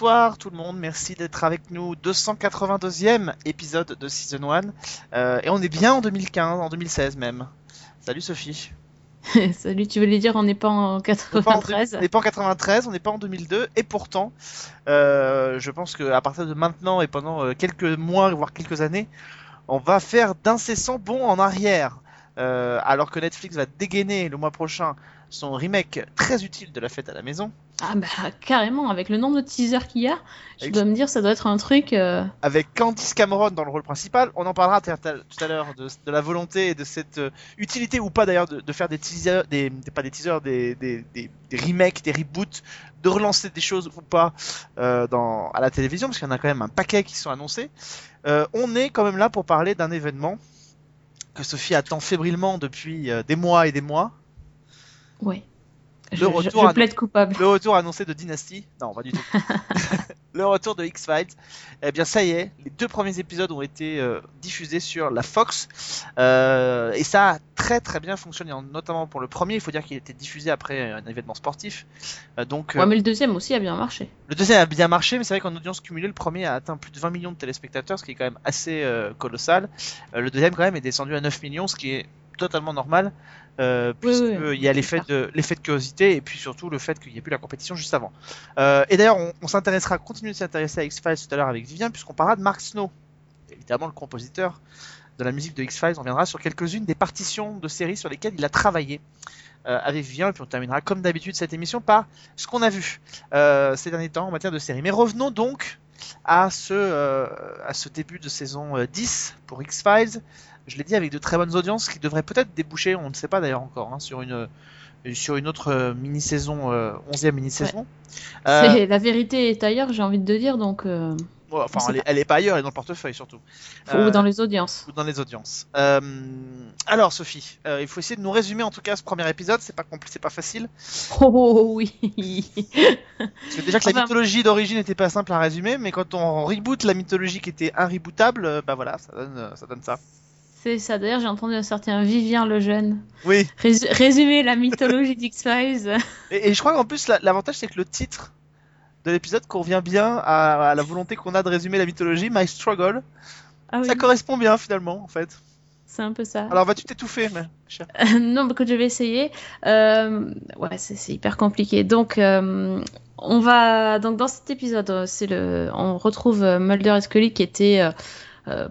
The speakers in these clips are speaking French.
Bonsoir tout le monde, merci d'être avec nous. 282e épisode de Season 1. Euh, et on est bien en 2015, en 2016 même. Salut Sophie. Salut, tu voulais dire on n'est pas en On n'est pas en- 93 On n'est pas en 93, on n'est pas en 2002. Et pourtant, euh, je pense qu'à partir de maintenant et pendant euh, quelques mois, voire quelques années, on va faire d'incessants bons en arrière. Euh, alors que Netflix va dégainer le mois prochain son remake très utile de La Fête à la Maison. Ah bah carrément, avec le nombre de teasers qu'il y a, je dois me dire ça doit être un truc... euh, avec Candice Cameron dans le rôle principal. On en parlera tout à l'heure de, de la volonté et de cette euh, utilité ou pas d'ailleurs de, de faire des teasers, des, des- pas des teasers, des, des, des, des remakes, des reboots, de relancer des choses ou pas euh, dans, à la télévision, parce qu'il y en a quand même un paquet qui sont annoncés. On est quand même là pour parler d'un événement que Sophie attend fébrilement depuis des mois et des mois. Ouais. Le Je, retour je plaide coupable. Le retour annoncé de Dynasty. Non, pas du tout. le retour de X-Files. Eh bien, ça y est, les deux premiers épisodes ont été euh, diffusés sur la Fox. Euh, et ça a très très bien fonctionné, notamment pour le premier. Il faut dire qu'il a été diffusé après un événement sportif. Euh, donc, euh, Ouais, mais le deuxième aussi a bien marché. le deuxième a bien marché, mais c'est vrai qu'en audience cumulée, le premier a atteint plus de 20 millions de téléspectateurs, ce qui est quand même assez euh, colossal. Euh, le deuxième, quand même, est descendu à 9 millions, ce qui est totalement normal, euh, oui, puisqu'il oui, y a l'effet de, l'effet de curiosité et puis surtout le fait qu'il n'y ait plus la compétition juste avant. Euh, et d'ailleurs, on, on s'intéressera, continuer de s'intéresser à X-Files tout à l'heure avec Vivien, puisqu'on parlera de Mark Snow, évidemment le compositeur de la musique de X-Files. On viendra sur quelques-unes des partitions de séries sur lesquelles il a travaillé. euh, avec Vivien, et puis on terminera comme d'habitude cette émission par ce qu'on a vu euh, ces derniers temps en matière de séries. Mais revenons donc à ce, euh, à ce début de saison euh, 10 pour X-Files. Je l'ai dit avec de très bonnes audiences qui devraient peut-être déboucher, on ne sait pas d'ailleurs encore, hein, sur, une, euh, sur une autre euh, mini-saison, euh, 11e mini-saison. Euh, La vérité est ailleurs, j'ai envie de dire, donc... euh, bon, enfin, elle est, elle est pas ailleurs, elle est dans le portefeuille surtout. Ou dans les audiences. ou dans les audiences. Alors Sophie, il faut essayer de nous résumer en tout cas ce premier épisode, c'est pas compli- c'est pas facile. Oh, oh, oh, oui Parce que déjà que la mythologie d'origine n'était pas simple à résumer, mais quand on reboot la mythologie qui était unrebootable, euh, bah voilà, ça donne, ça donne ça. C'est ça, d'ailleurs j'ai entendu un certain Vivien le jeune Oui, Résu- résumer la mythologie d'X-Files. et, et je crois qu'en plus la- l'avantage c'est que le titre de l'épisode convient bien à, à la volonté qu'on a de résumer la mythologie, My Struggle. Ah oui, Ça correspond bien finalement en fait. c'est un peu ça. Alors vas-tu t'étouffer, mais non, bah, écoute, je vais essayer. Euh, ouais, c'est hyper compliqué. Donc, euh, on va donc dans cet épisode, c'est le, on retrouve euh, Mulder et Scully qui étaient,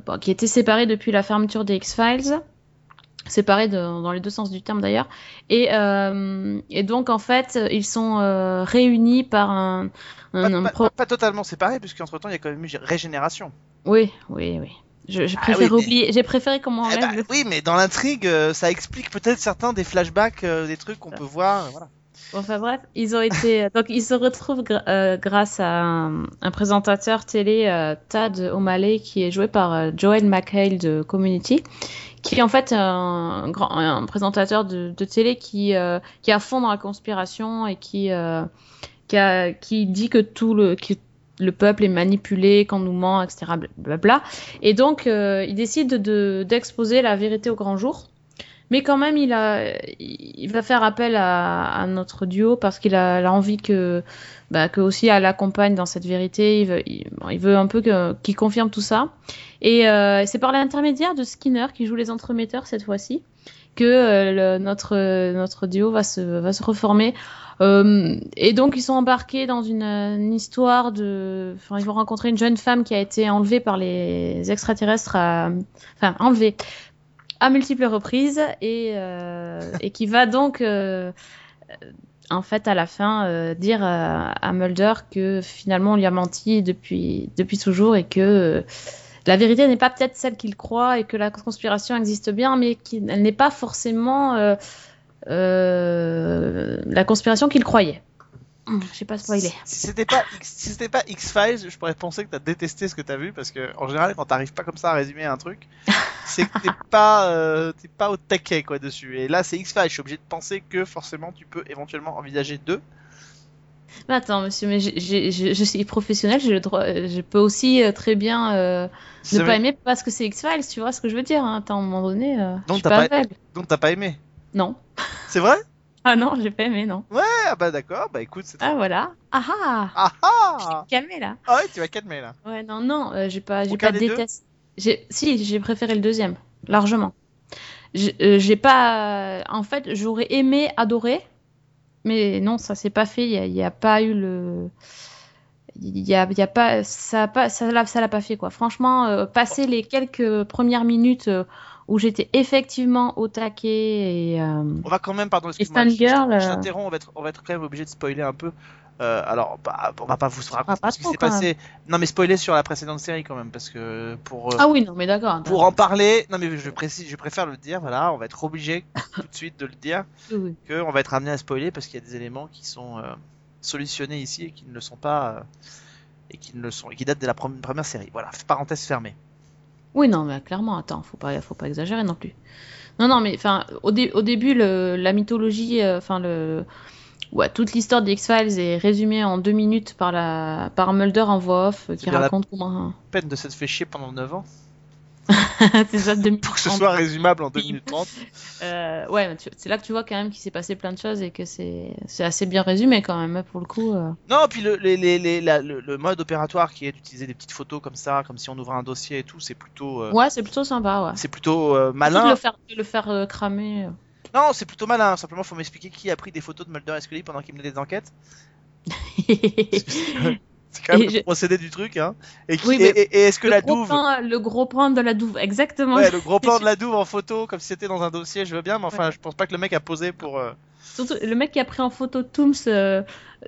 bon, qui étaient séparés depuis la fermeture des X Files, séparés de- dans les deux sens du terme d'ailleurs. Et, euh, et donc en fait, ils sont euh, réunis par un, Pas, un- un pas- pro- pas- pas totalement séparé, puisqu'entre temps il y a quand même eu régénération. Oui, oui, oui. Je, je Ah mais-. J'ai préféré comment Eh bah, le oui, mais dans l'intrigue, euh, ça explique peut-être certains des flashbacks, euh, des trucs qu'on peut voir. euh, voilà. Enfin bref, ils ont été donc ils se retrouvent euh, grâce à un, présentateur télé euh, Tad O'Malley qui est joué par euh, Joel McHale de Community, qui est en fait un, grand, un présentateur de, télé qui euh, qui est fond dans la conspiration et qui euh, qui, a- qui dit que tout le que le peuple est manipulé, qu'on nous ment, etc. Blabla. Et donc, euh, il décide de d'exposer la vérité au grand jour. Mais quand même, il, a, il va faire appel à, à notre duo parce qu'il a, a envie que, bah, que aussi elle l'accompagne dans cette vérité. Il veut, il, veut un peu qu'il confirme tout ça. Et euh, c'est par l'intermédiaire de Skinner, qui joue les entremetteurs cette fois-ci, que euh, notre, notre duo va se, va se reformer. Euh, et donc, ils sont embarqués dans une, une histoire de. Enfin, ils vont rencontrer une jeune femme qui a été enlevée par les extraterrestres, à... enfin, enlevée à multiples reprises et, euh, qui va donc, euh, en fait, à la fin, euh, dire à, Mulder que finalement on lui a menti depuis, depuis toujours et que la vérité n'est pas peut-être celle qu'il croit et que la conspiration existe bien, mais qu'elle n'est pas forcément la conspiration qu'il croyait. Je sais pas spoiler. Si c'était pas X- si c'était pas X-Files, je pourrais penser que t'as détesté ce que t'as vu parce que en général quand t'arrives pas comme ça à résumer un truc, c'est que t'es pas euh, t'es pas au taquet quoi dessus. Et là c'est X-Files, je suis obligé de penser que forcément tu peux éventuellement envisager deux. Mais attends, monsieur, mais j'ai- j'ai- je, suis professionnelle, j'ai le droit, euh, je peux aussi euh, très bien euh, ne pas aimer parce que c'est X-Files, tu vois ce que je veux dire hein. Attends, à un moment donné, euh, je Donc suis t'as pas pas- aveugle. Donc t'as pas aimé Non. C'est vrai? Ah non, j'ai pas aimé, non. Ah bah d'accord, bah écoute, c'est Ah voilà. Ah ah Ah ah Calmez là. Ah ouais, tu vas calmer là. Ouais, non, non, euh, j'ai pas, j'ai pas détesté. Si, j'ai préféré le deuxième, largement. J'ai euh, pas, en fait, j'aurais aimé adorer, mais non, ça s'est pas fait. Il y a, pas eu le, il y a, y a pas, ça ça l'a, ça l'a pas fait quoi. Franchement, euh, passer les quelques premières minutes euh, où j'étais effectivement au taquet et euh, On va quand même, pardon, excuse-moi, je- je- euh, t'interromps, on va, être, on va être quand même obligé de spoiler un peu. Euh, alors, bah, on va pas vous raconter pas ce qui s'est passé. Non, mais spoiler sur la précédente série quand même, parce que pour, euh, ah oui, non, mais d'accord. pour en parler, non mais je précise, je préfère le dire, voilà, on va être obligé tout de suite de le dire, Oui, que on va être amené à spoiler parce qu'il y a des éléments qui sont euh, solutionnés ici et qui ne le sont pas, et qui ne le sont, et qui datent de la première série. Voilà, parenthèse fermée. Oui, non, mais clairement, attends, faut pas, faut pas exagérer non plus. Non, non, mais enfin, au, dé- au début, le, la mythologie, euh, enfin le, ouais, toute l'histoire des X-Files est résumée en deux minutes par la, par Mulder en voix off, euh, qui bien la- raconte comment. Peine de s'être fait chier pendant 9 ans c'est ça, deux pour que ce soit résumable en 2 minutes 30. Euh, ouais, c'est là que tu vois quand même qu'il s'est passé plein de choses et que c'est, assez bien résumé quand même hein, pour le coup. euh. Non, puis le, les, les, les- la- le, le mode opératoire qui est d'utiliser des petites photos comme ça, comme si on ouvrait un dossier et tout, c'est plutôt, euh, Ouais, c'est plutôt sympa, ouais. c'est plutôt euh, Surtout de malin. le faire, de le faire cramer. Non, c'est plutôt malin. Simplement, faut m'expliquer qui a pris des photos de Mulder et Scully pendant qu'ils menaient des enquêtes. C'est quand même Et le je- procédé du truc, hein. Et, Oui, est-ce que la douve, plan, le gros plan de la douve, exactement. ouais, le gros plan de la douve en photo, comme si c'était dans un dossier, je veux bien, mais enfin, je pense pas que le mec a posé pour. euh, Surtout, le mec qui a pris en photo Tooms, euh,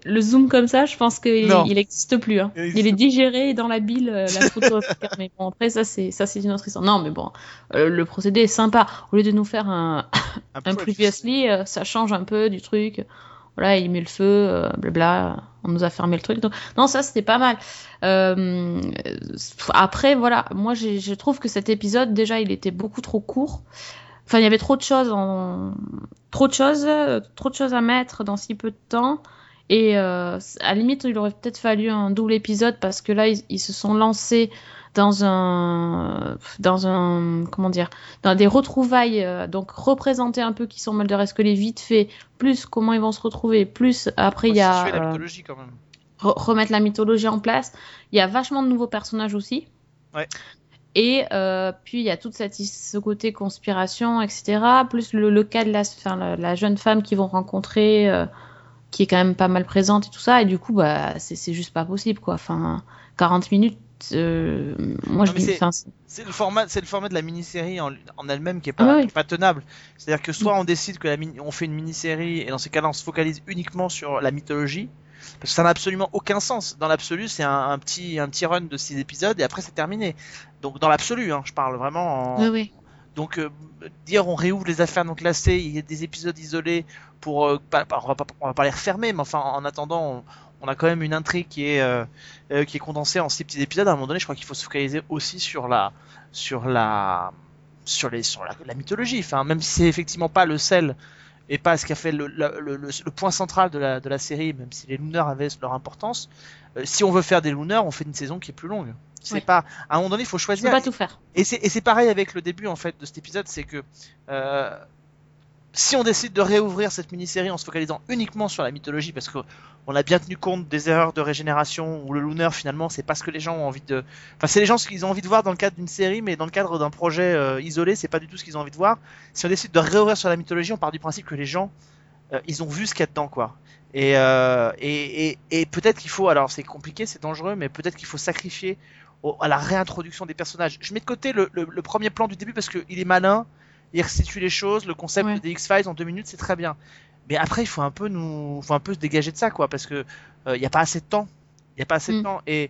le zoom comme ça, je pense qu'il Non. il existe plus. Hein. Il est digéré dans la bile, euh, la photo. mais bon, après, ça, c'est une autre histoire. Non, mais bon, euh, le procédé est sympa. Au lieu de nous faire un, un un previously, euh, ça change un peu du truc. Voilà, il met le feu, euh, blabla. On nous a fermé le truc. Non, ça, c'était pas mal. Euh, après, voilà, moi, je trouve que cet épisode, déjà, il était beaucoup trop court. Enfin, il y avait trop de choses, en... trop de choses, trop de choses à mettre dans si peu de temps. Et euh, à la limite, il aurait peut-être fallu un double épisode parce que là, ils se sont lancés dans un, dans un, comment dire, dans des retrouvailles. euh, donc représenter un peu qui sont Mulder et Scully vite fait, plus comment ils vont se retrouver, plus après il y a la euh, mythologie quand même. re- remettre la mythologie en place. Il y a vachement de nouveaux personnages aussi. Ouais. Et euh, puis il y a toute cette ce côté conspiration, etc. Plus le, le cas de la, enfin, la, jeune femme qu'ils vont rencontrer, euh, qui est quand même pas mal présente et tout ça. Et du coup, bah, c'est juste pas possible, quoi. Enfin, 40 minutes. Euh, moi, je dis, c'est- le format, c'est le format de la mini-série en, en elle-même qui est pas, Ah qui est pas tenable. C'est-à-dire que soit on décide que la on fait une mini-série et dans ces cas-là on se focalise uniquement sur la mythologie parce que ça n'a absolument aucun sens. Dans l'absolu, c'est un, un petit un petit run de 6 épisodes et après c'est terminé. Donc dans l'absolu, hein, je parle vraiment. En... oui, oui. Donc euh, dire on réouvre les affaires non classées, il y a des épisodes isolés pour euh, pas- on, va pas, on va pas les refermer, mais enfin en attendant on, on a quand même une intrigue qui est euh, euh, qui est condensée en six petits épisodes. À un moment donné, je crois qu'il faut se focaliser aussi sur la sur la sur les sur la, la mythologie. Enfin même si c'est effectivement pas le sel et pas ce qui a fait le, le, le, le- le point central de la, de la série, même si les Lunars avaient leur importance. euh, si on veut faire des Lunars, on fait une saison qui est plus longue. C'est pas à un moment donné, il faut choisir. peux pas tout faire. Et c'est, et c'est pareil avec le début en fait de cet épisode, c'est que euh, si on décide de réouvrir cette mini-série en se focalisant uniquement sur la mythologie, parce que on a bien tenu compte des erreurs de régénération ou le Lunar finalement c'est pas ce que les gens ont envie de, enfin c'est les gens ce qu'ils ont envie de voir dans le cadre d'une série, mais dans le cadre d'un projet euh, isolé, c'est pas du tout ce qu'ils ont envie de voir. Si on décide de réouvrir sur la mythologie, on part du principe que les gens euh, ils ont vu ce qu'il y a dedans quoi. Et, euh, et, et, et peut-être qu'il faut, alors c'est compliqué, c'est dangereux, mais peut-être qu'il faut sacrifier à la réintroduction des personnages. Je mets de côté le- le premier plan du début parce qu'il est malin, il restitue les choses, le concept Ouais. des X-Files en deux minutes, c'est très bien. Mais après, il faut un peu nous, faut un peu se dégager de ça, quoi, parce que euh, il n'y a pas assez de temps. Il n'y a pas assez de Mm. temps. Et,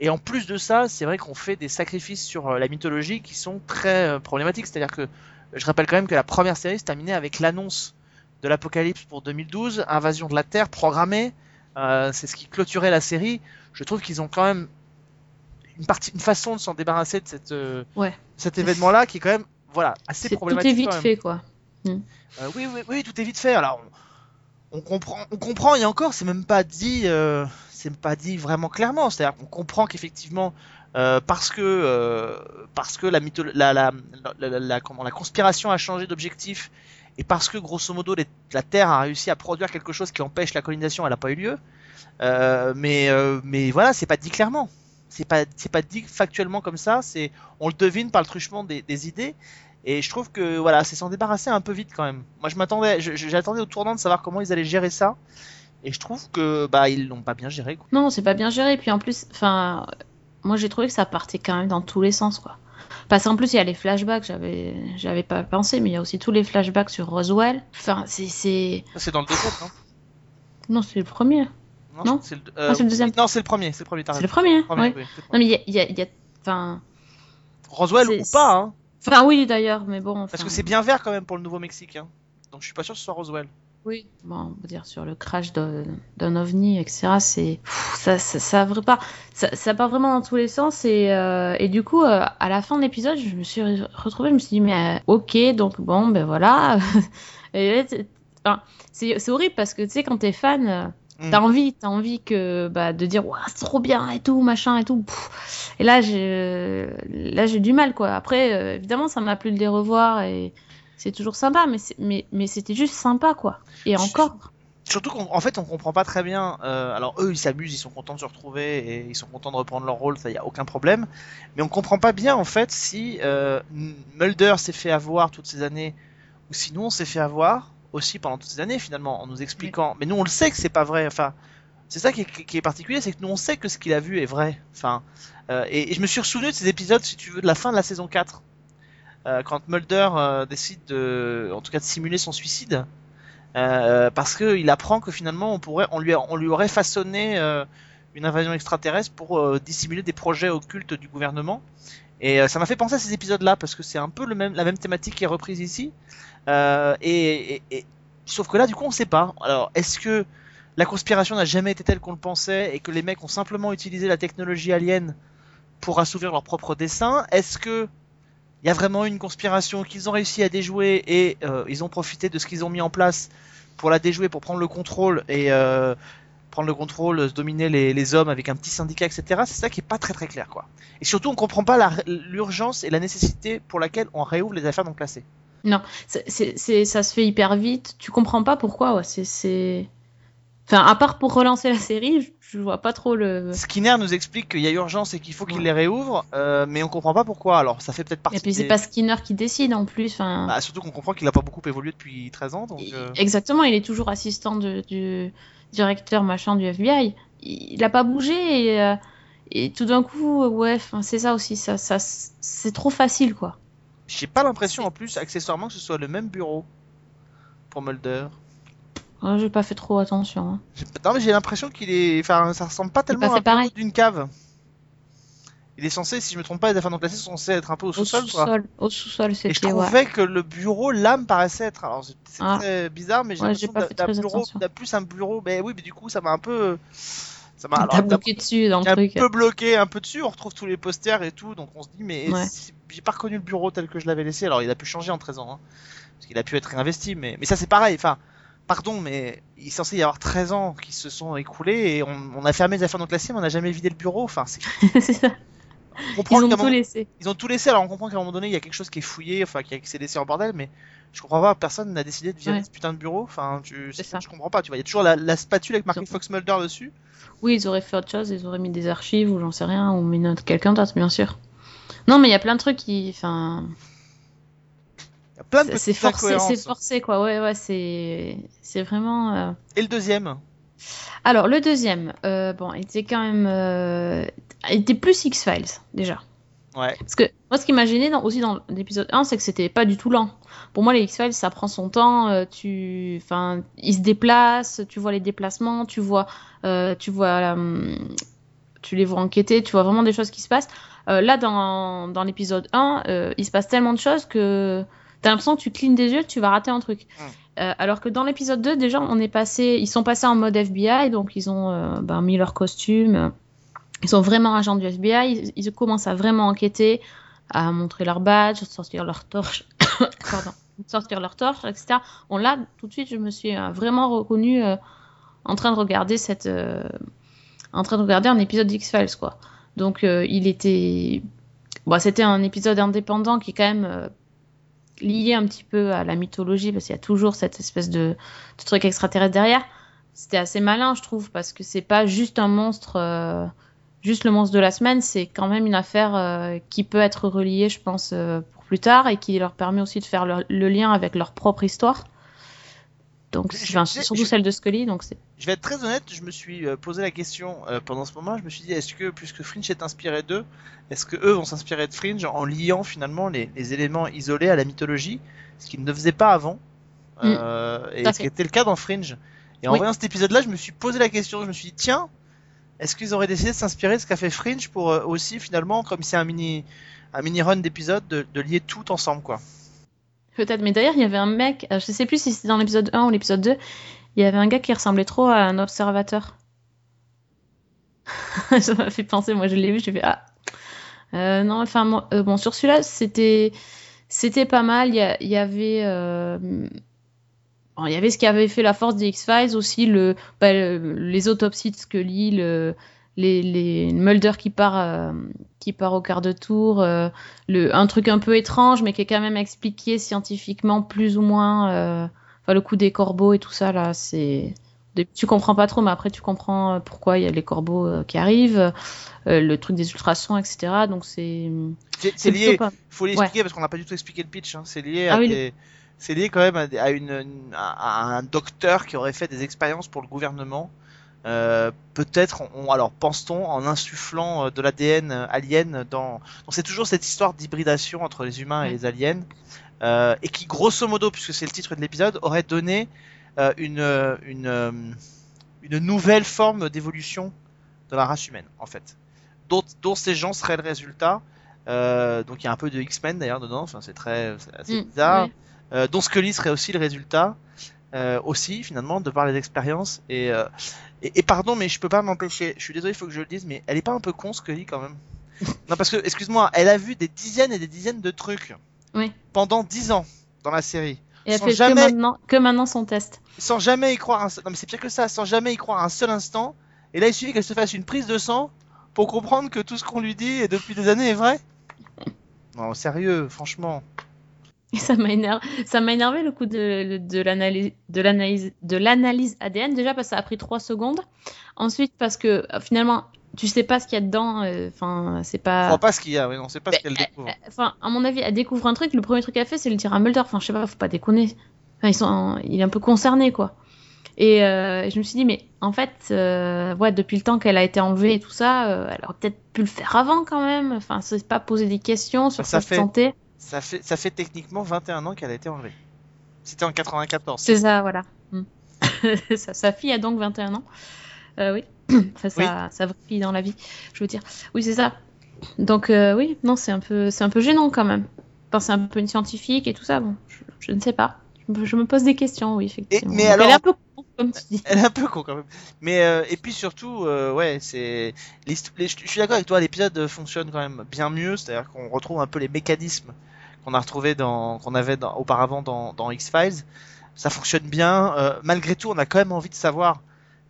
et en plus de ça, c'est vrai qu'on fait des sacrifices sur euh, la mythologie qui sont très euh, problématiques. C'est-à-dire que je rappelle quand même que la première série se terminait avec l'annonce de l'apocalypse pour 2012, invasion de la Terre programmée. Euh, c'est ce qui clôturait la série. Je trouve qu'ils ont quand même une partie, une façon de s'en débarrasser de cette, euh, Ouais. cet événement-là qui est quand même, voilà, assez C'est- Tout problématique. est vite fait, quoi. Euh, oui, oui, oui, tout est vite fait. Alors, on comprend, on comprend et encore, c'est même pas dit, euh, c'est pas dit vraiment clairement. C'est-à-dire qu'on comprend qu'effectivement, euh, parce que parce que la, mytho- la, la, comment, la conspiration a changé d'objectif et parce que grosso modo les- la Terre a réussi à produire quelque chose qui empêche la colonisation, elle n'a pas eu lieu. Mais mais voilà, c'est pas dit clairement. C'est pas c'est pas dit factuellement comme ça. C'est on le devine par le truchement des, des idées. Et je trouve que voilà, c'est s'en débarrasser un peu vite quand même. Moi, je m'attendais, j'attendais au tournant de savoir comment ils allaient gérer ça. Et je trouve que bah ils l'ont pas bien géré. Quoi. Non, c'est pas bien géré. Puis en plus, enfin, moi j'ai trouvé que ça partait quand même dans tous les sens, quoi. Parce qu'en plus, il y a les flashbacks, j'avais, j'avais pas pensé, mais il y a aussi tous les flashbacks sur Roswell. Enfin, c'est, c'est... C'est dans le deuxième, non? Non, c'est le premier. Non, Non. je- c'est le, Ah, c'est le deuxième. Non, c'est le premier, c'est le premier. C'est le premier, hein, Premier, ouais. oui, c'est le Non, mais il y a, il y a- il y a- enfin, Roswell ou pas, hein enfin, oui, d'ailleurs, mais bon. Parce que c'est bien vert quand même pour le Nouveau-Mexique. Hein. Donc je suis pas sûr que ce soit Roswell. Oui. Bon, on va dire sur le crash d'un ovni, etc. C'est ça, ça, ça va pas, ça, ça part vraiment dans tous les sens et, euh, et du coup, euh, à la fin de l'épisode, je me suis retrouvée, je me suis dit mais euh, ok, donc bon, ben voilà. enfin, c'est horrible parce que tu sais quand t'es fan, Mm. t'as envie, t'as envie que bah, de dire Ouah, c'est trop bien et tout machin et tout. Pff. Et là, j'ai là j'ai du mal quoi. Après, euh, évidemment, ça m'a plu de les revoir et c'est toujours sympa, mais mais mais c'était juste sympa quoi. Et encore. Surtout qu'en en fait, on comprend pas très bien. euh, alors eux, ils s'amusent, ils sont contents de se retrouver et ils sont contents de reprendre leur rôle, ça y a aucun problème. Mais on comprend pas bien en fait si euh, Mulder s'est fait avoir toutes ces années ou si nous on s'est fait avoir aussi pendant toutes ces années finalement en nous expliquant. Mais nous on le sait que c'est pas vrai. Enfin, c'est ça qui est, qui est particulier, c'est que nous on sait que ce qu'il a vu est vrai. Enfin, euh, et, et je me suis souvenu de ces épisodes, si tu veux, de la fin de la saison 4. euh, quand Mulder euh, décide de, en tout cas de simuler son suicide, parce qu'il apprend que finalement on pourrait, on lui, on lui aurait façonné une invasion extraterrestre pour dissimuler des projets occultes du gouvernement. Et euh, ça m'a fait penser à ces épisodes-là parce que c'est un peu le même, la même thématique qui est reprise ici. Euh, et, sauf que là, du coup, on sait pas. Alors, est-ce que la conspiration n'a jamais été telle qu'on le pensait et que les mecs ont simplement utilisé la technologie alien pour assouvir leurs propres desseins Est-ce que il y a vraiment une conspiration qu'ils ont réussi à déjouer et euh, ils ont profité de ce qu'ils ont mis en place pour la déjouer, pour prendre le contrôle et prendre le contrôle, se dominer les, les hommes avec un petit syndicat, etc. C'est ça qui est pas très très clair, quoi. Et surtout, on comprend pas l'urgence et la nécessité pour laquelle on réouvre les affaires non classées. C'est- ça se fait hyper vite. Tu comprends pas pourquoi. Ouais. C'est, c'est... Enfin, à part pour relancer la série, je, je vois pas trop le. Skinner nous explique qu'il y a urgence et qu'il faut qu'il Ouais. les réouvre, euh, mais on comprend pas pourquoi. Alors, ça fait peut-être partie. Et puis c'est des- pas Skinner qui décide en plus. Enfin, Bah, surtout qu'on comprend qu'il a pas beaucoup évolué depuis 13 ans, donc. euh, exactement. Il est toujours assistant de- du directeur machin du FBI. Il, il a pas bougé et, euh, et tout d'un coup, ouais. c'est ça aussi. Ça, ça, c'est trop facile quoi. J'ai pas l'impression en plus, accessoirement, que ce soit le même bureau pour Mulder. Ouais, J'ai pas fait trop attention. hein. J'ai- Non, mais j'ai l'impression qu'il est. Enfin, ça ressemble pas tellement pas à un pareil. d'une cave. Il est censé, si je me trompe pas, les affaires non classées sont censées être un peu au Au sous-sol, quoi. sous-sol, au sous-sol, Et je c'était ouais. trouvais que le bureau, l'âme paraissait être. Alors, c'est Ah. très bizarre, mais j'ai Ouais, l'impression d'un plus un bureau. Mais oui, mais du coup, ça m'a un peu. Ça m'a. bloqué dessus dans le un truc. peu bloqué, un peu dessus. On retrouve tous les posters et tout, donc on se dit, mais Ouais. j'ai pas reconnu le bureau tel que je l'avais laissé. Alors, il a pu changer en 13 ans, hein, parce qu'il a pu être réinvesti, mais, mais ça, c'est pareil. Enfin, pardon, mais il est censé y avoir 13 ans qui se sont écoulés et on, on a fermé les affaires non classées, mais on n'a jamais vidé le bureau. Enfin, c'est- Ils ont tout moment- laissé. ils ont tout laissé, alors on comprend qu'à un moment donné, il y a quelque chose qui est fouillé, enfin, qui, s'est laissé en bordel, mais je comprends pas, personne n'a décidé de virer Ouais. ce putain de bureau, enfin, tu, ça. je comprends pas, tu vois, il y a toujours la, la spatule avec marqué. Fox Mulder dessus. Oui, ils auraient fait autre chose, ils auraient mis des archives ou j'en sais rien, ou mis notre quelqu'un d'autre, bien sûr. Non, mais il y a plein de trucs qui. Enfin. Forcé, c'est forcé, quoi. Ouais, ouais, c'est. C'est vraiment. euh, Et le deuxième? Alors, le deuxième, euh, bon, il était quand même. euh, Il était plus X-Files, déjà. Ouais. Parce que moi, ce qui m'a gêné dans- aussi dans l'épisode 1, c'est que c'était pas du tout lent. Pour moi, les X-Files, ça prend son temps. euh, tu, enfin, ils se déplacent, tu vois les déplacements, tu vois, tu vois, tu les vois enquêter, tu vois vraiment des choses qui se passent. Là, dans, dans l'épisode 1, euh, il se passe tellement de choses que t'as l'impression que tu clignes des yeux, tu vas rater un truc. Mm. Euh, alors que dans l'épisode 2, déjà, on est passé, ils sont passés en mode FBI, donc ils ont euh, ben, mis leur costume. Ils sont vraiment agents du FBI. Ils, commencent à vraiment enquêter, à montrer leur badge, sortir leur torche. Sortir etc. Bon, là, tout de suite, je me suis euh, vraiment reconnue en train de regarder cette. en train de regarder un épisode d'X-Files, quoi. Donc, il était. C'était un épisode indépendant qui quand même lié un petit peu à la mythologie, parce qu'il y a toujours cette espèce de, truc extraterrestre derrière. C'était assez malin, je trouve, parce que c'est pas juste un monstre. euh, juste le monstre de la semaine, c'est quand même une affaire euh, qui peut être reliée, je pense, euh, pour plus tard et qui leur permet aussi de faire le lien avec leur propre histoire. Donc, Je- enfin, surtout celle de Scully, donc. Je vais être très honnête, je me suis euh, posé la question euh, pendant ce moment. Je me suis dit, est-ce que puisque Fringe est inspiré d'eux, est-ce que eux vont s'inspirer de Fringe en liant finalement les, les éléments isolés à la mythologie, ce qu'ils ne faisaient pas avant, euh, et ce qui était le cas dans Fringe. Et en Oui. voyant cet épisode-là, je me suis posé la question. Je me suis dit, tiens, est-ce qu'ils auraient décidé de s'inspirer de ce qu'a fait Fringe pour euh, aussi finalement, comme c'est un mini un mini run d'épisodes, de, de lier tout ensemble quoi. Peut-être, mais d'ailleurs, il y avait un mec, euh, je sais plus si c'était dans l'épisode 1 ou l'épisode 2, il y avait un gars qui ressemblait trop à un observateur. Ça m'a fait penser, moi je l'ai vu, j'ai fait Ah. Euh, non, enfin, euh, bon, sur celui-là, c'était c'était pas mal. Il y, avait. il y avait ce qui avait fait la force des X-Files aussi, le, bah, le- les autopsies de Scully, le, les, les Mulder qui part, euh, qui part au quart de tour, euh, le, un truc un peu étrange, mais qui est quand même expliqué scientifiquement plus ou moins. euh, Enfin, le coup des corbeaux et tout ça, là, c'est. Tu comprends pas trop, mais après tu comprends pourquoi il y a les corbeaux qui arrivent, le truc des ultrasons, etc. Donc c'est. C'est lié. pas- faut l'expliquer parce qu'on n'a pas du tout expliqué le pitch. hein. C'est lié Ah à oui, des- c'est lié quand même à, une, à un docteur qui aurait fait des expériences pour le gouvernement. Euh, peut-être, alors pense-t-on, en insufflant euh, de l'ADN alien dans. Donc c'est toujours cette histoire d'hybridation entre les humains et les aliens, euh, et qui grosso modo, puisque c'est le titre de l'épisode, aurait donné euh, une euh, une euh, une nouvelle forme d'évolution de la race humaine, en fait, dont, dont ces gens seraient le résultat. Euh, donc il y a un peu de X-Men d'ailleurs dedans, enfin c'est très c'est assez Mm, bizarre. ouais. Euh, dont Scully serait aussi le résultat, euh, aussi finalement de par les expériences. Et, euh, et, et pardon, mais je peux pas m'empêcher. Je suis désolé, il faut que je le dise, mais elle est pas un peu con Scully quand même. non parce que excuse-moi, elle a vu des dizaines et des dizaines de trucs Oui. pendant dix ans dans la série, Et elle fait jamais- que, maintenant, que maintenant son test. sans jamais y croire. Un seul... Non mais c'est pire que ça, sans jamais y croire un seul instant. Et là il suffit qu'elle se fasse une prise de sang pour comprendre que tout ce qu'on lui dit et depuis des années est vrai. Non sérieux, franchement. Et ça m'a énervé, ça m'a énervé le coup de, de l'analyse, de l'analyse, de l'analyse ADN. Déjà parce que ça a pris trois secondes. Ensuite parce que euh, finalement, tu sais pas ce qu'il y a dedans. euh, Enfin, c'est On pas. voit pas ce qu'il y a, oui, non, c'est pas ce Mais, qu'elle découvre. euh, Enfin, à mon avis, elle découvre un truc. Le premier truc qu'elle fait, c'est le dire à Mulder. Enfin, je sais pas, faut pas déconner. Enfin, ils sont, il est un peu concerné, quoi. Et euh, je me suis dit, mais en fait, euh, ouais, depuis le temps qu'elle a été enlevée et tout ça, euh, elle aurait peut-être pu le faire avant quand même. Enfin, c'est pas poser des questions sur Ça sa fait- santé. Ça fait, ça fait techniquement 21 ans qu'elle a été enlevée. C'était en 94. C'est ça, voilà. Mm. sa, sa fille a donc 21 ans. Euh, oui, enfin, sa, sa vraie fille dans la vie, je veux dire. Oui, c'est ça. Donc, euh, oui, non, c'est un, peu, c'est un peu gênant quand même. Enfin, c'est un peu une scientifique et tout ça, bon, je, je ne sais pas. Je me, je me pose des questions, oui, effectivement. mais Donc, Elle alors- est un peu con, comme tu dis. Elle est un peu con quand même. Mais euh, et puis surtout, euh, ouais, c'est. Je suis d'accord avec toi, l'épisode fonctionne quand même bien mieux, c'est-à-dire qu'on retrouve un peu les mécanismes qu'on a retrouvés dans, qu'on avait dans- auparavant dans, dans X Files. Ça fonctionne bien. euh, malgré tout, on a quand même envie de savoir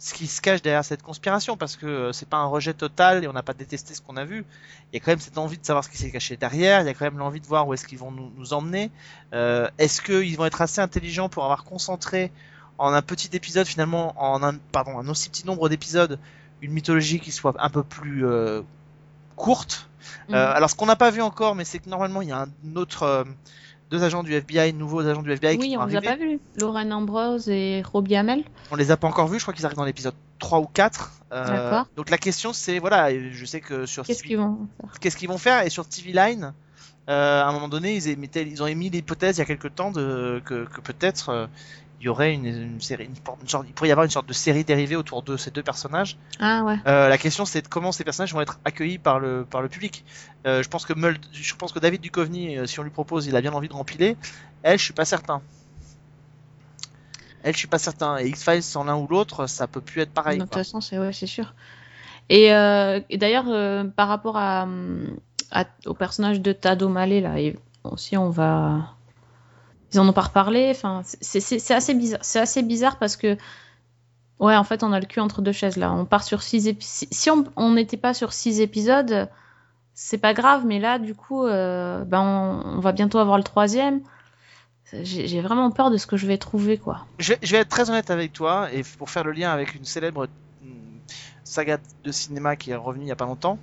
ce qui se cache derrière cette conspiration, parce que euh, c'est pas un rejet total et on n'a pas détesté ce qu'on a vu. Il y a quand même cette envie de savoir ce qui s'est caché derrière. Il y a quand même l'envie de voir où est-ce qu'ils vont nous, nous emmener. Euh, est-ce qu'ils vont être assez intelligents pour avoir concentré en un petit épisode finalement, en un pardon, un aussi petit nombre d'épisodes, une mythologie qui soit un peu plus euh, courte? Mhm. Euh, alors ce qu'on n'a pas vu encore, mais c'est que normalement il y a un autre euh, deux agents du FBI, nouveaux agents du FBI qui oui, vont on les a pas vus. Lauren Ambrose et Robbie Hamel. On les a pas encore vus, je crois qu'ils arrivent dans l'épisode 3 ou 4. Euh, D'accord. donc la question c'est voilà, je sais que sur Qu'est-ce TV qu'ils vont faire? Qu'est-ce qu'ils vont faire? Et sur TV Line euh, à un moment donné ils, émettaient- ils ont émis l'hypothèse il y a quelque temps de, que, que peut-être euh, il y aurait une, une série une, il pourrait y avoir une sorte de série dérivée autour de ces deux personnages Ah ouais. Euh, la question c'est de comment ces personnages vont être accueillis par le par le public Euh, je pense que Muld- je pense que David Duchovny euh, si on lui propose il a bien envie de rempiler elle je suis pas certain elle je suis pas certain et X-Files sans l'un ou l'autre ça peut plus être pareil de toute façon, c'est ouais, c'est sûr. Et, et d'ailleurs, par rapport à, à- au personnage de Tad O'Malley, là, et aussi on va. Ils en ont pas reparlé. Enfin, c'est- assez bizarre. C'est assez bizarre parce que, ouais, en fait, on a le cul entre deux chaises là. On part sur six épisodes. Si on n'était pas sur six épisodes, c'est pas grave. Mais là, du coup, euh, ben, on, va bientôt avoir le troisième. J'ai vraiment peur de ce que je vais trouver, quoi. Je vais, être très honnête avec toi, et pour faire le lien avec une célèbre mm, saga de cinéma qui est revenue il y a pas longtemps,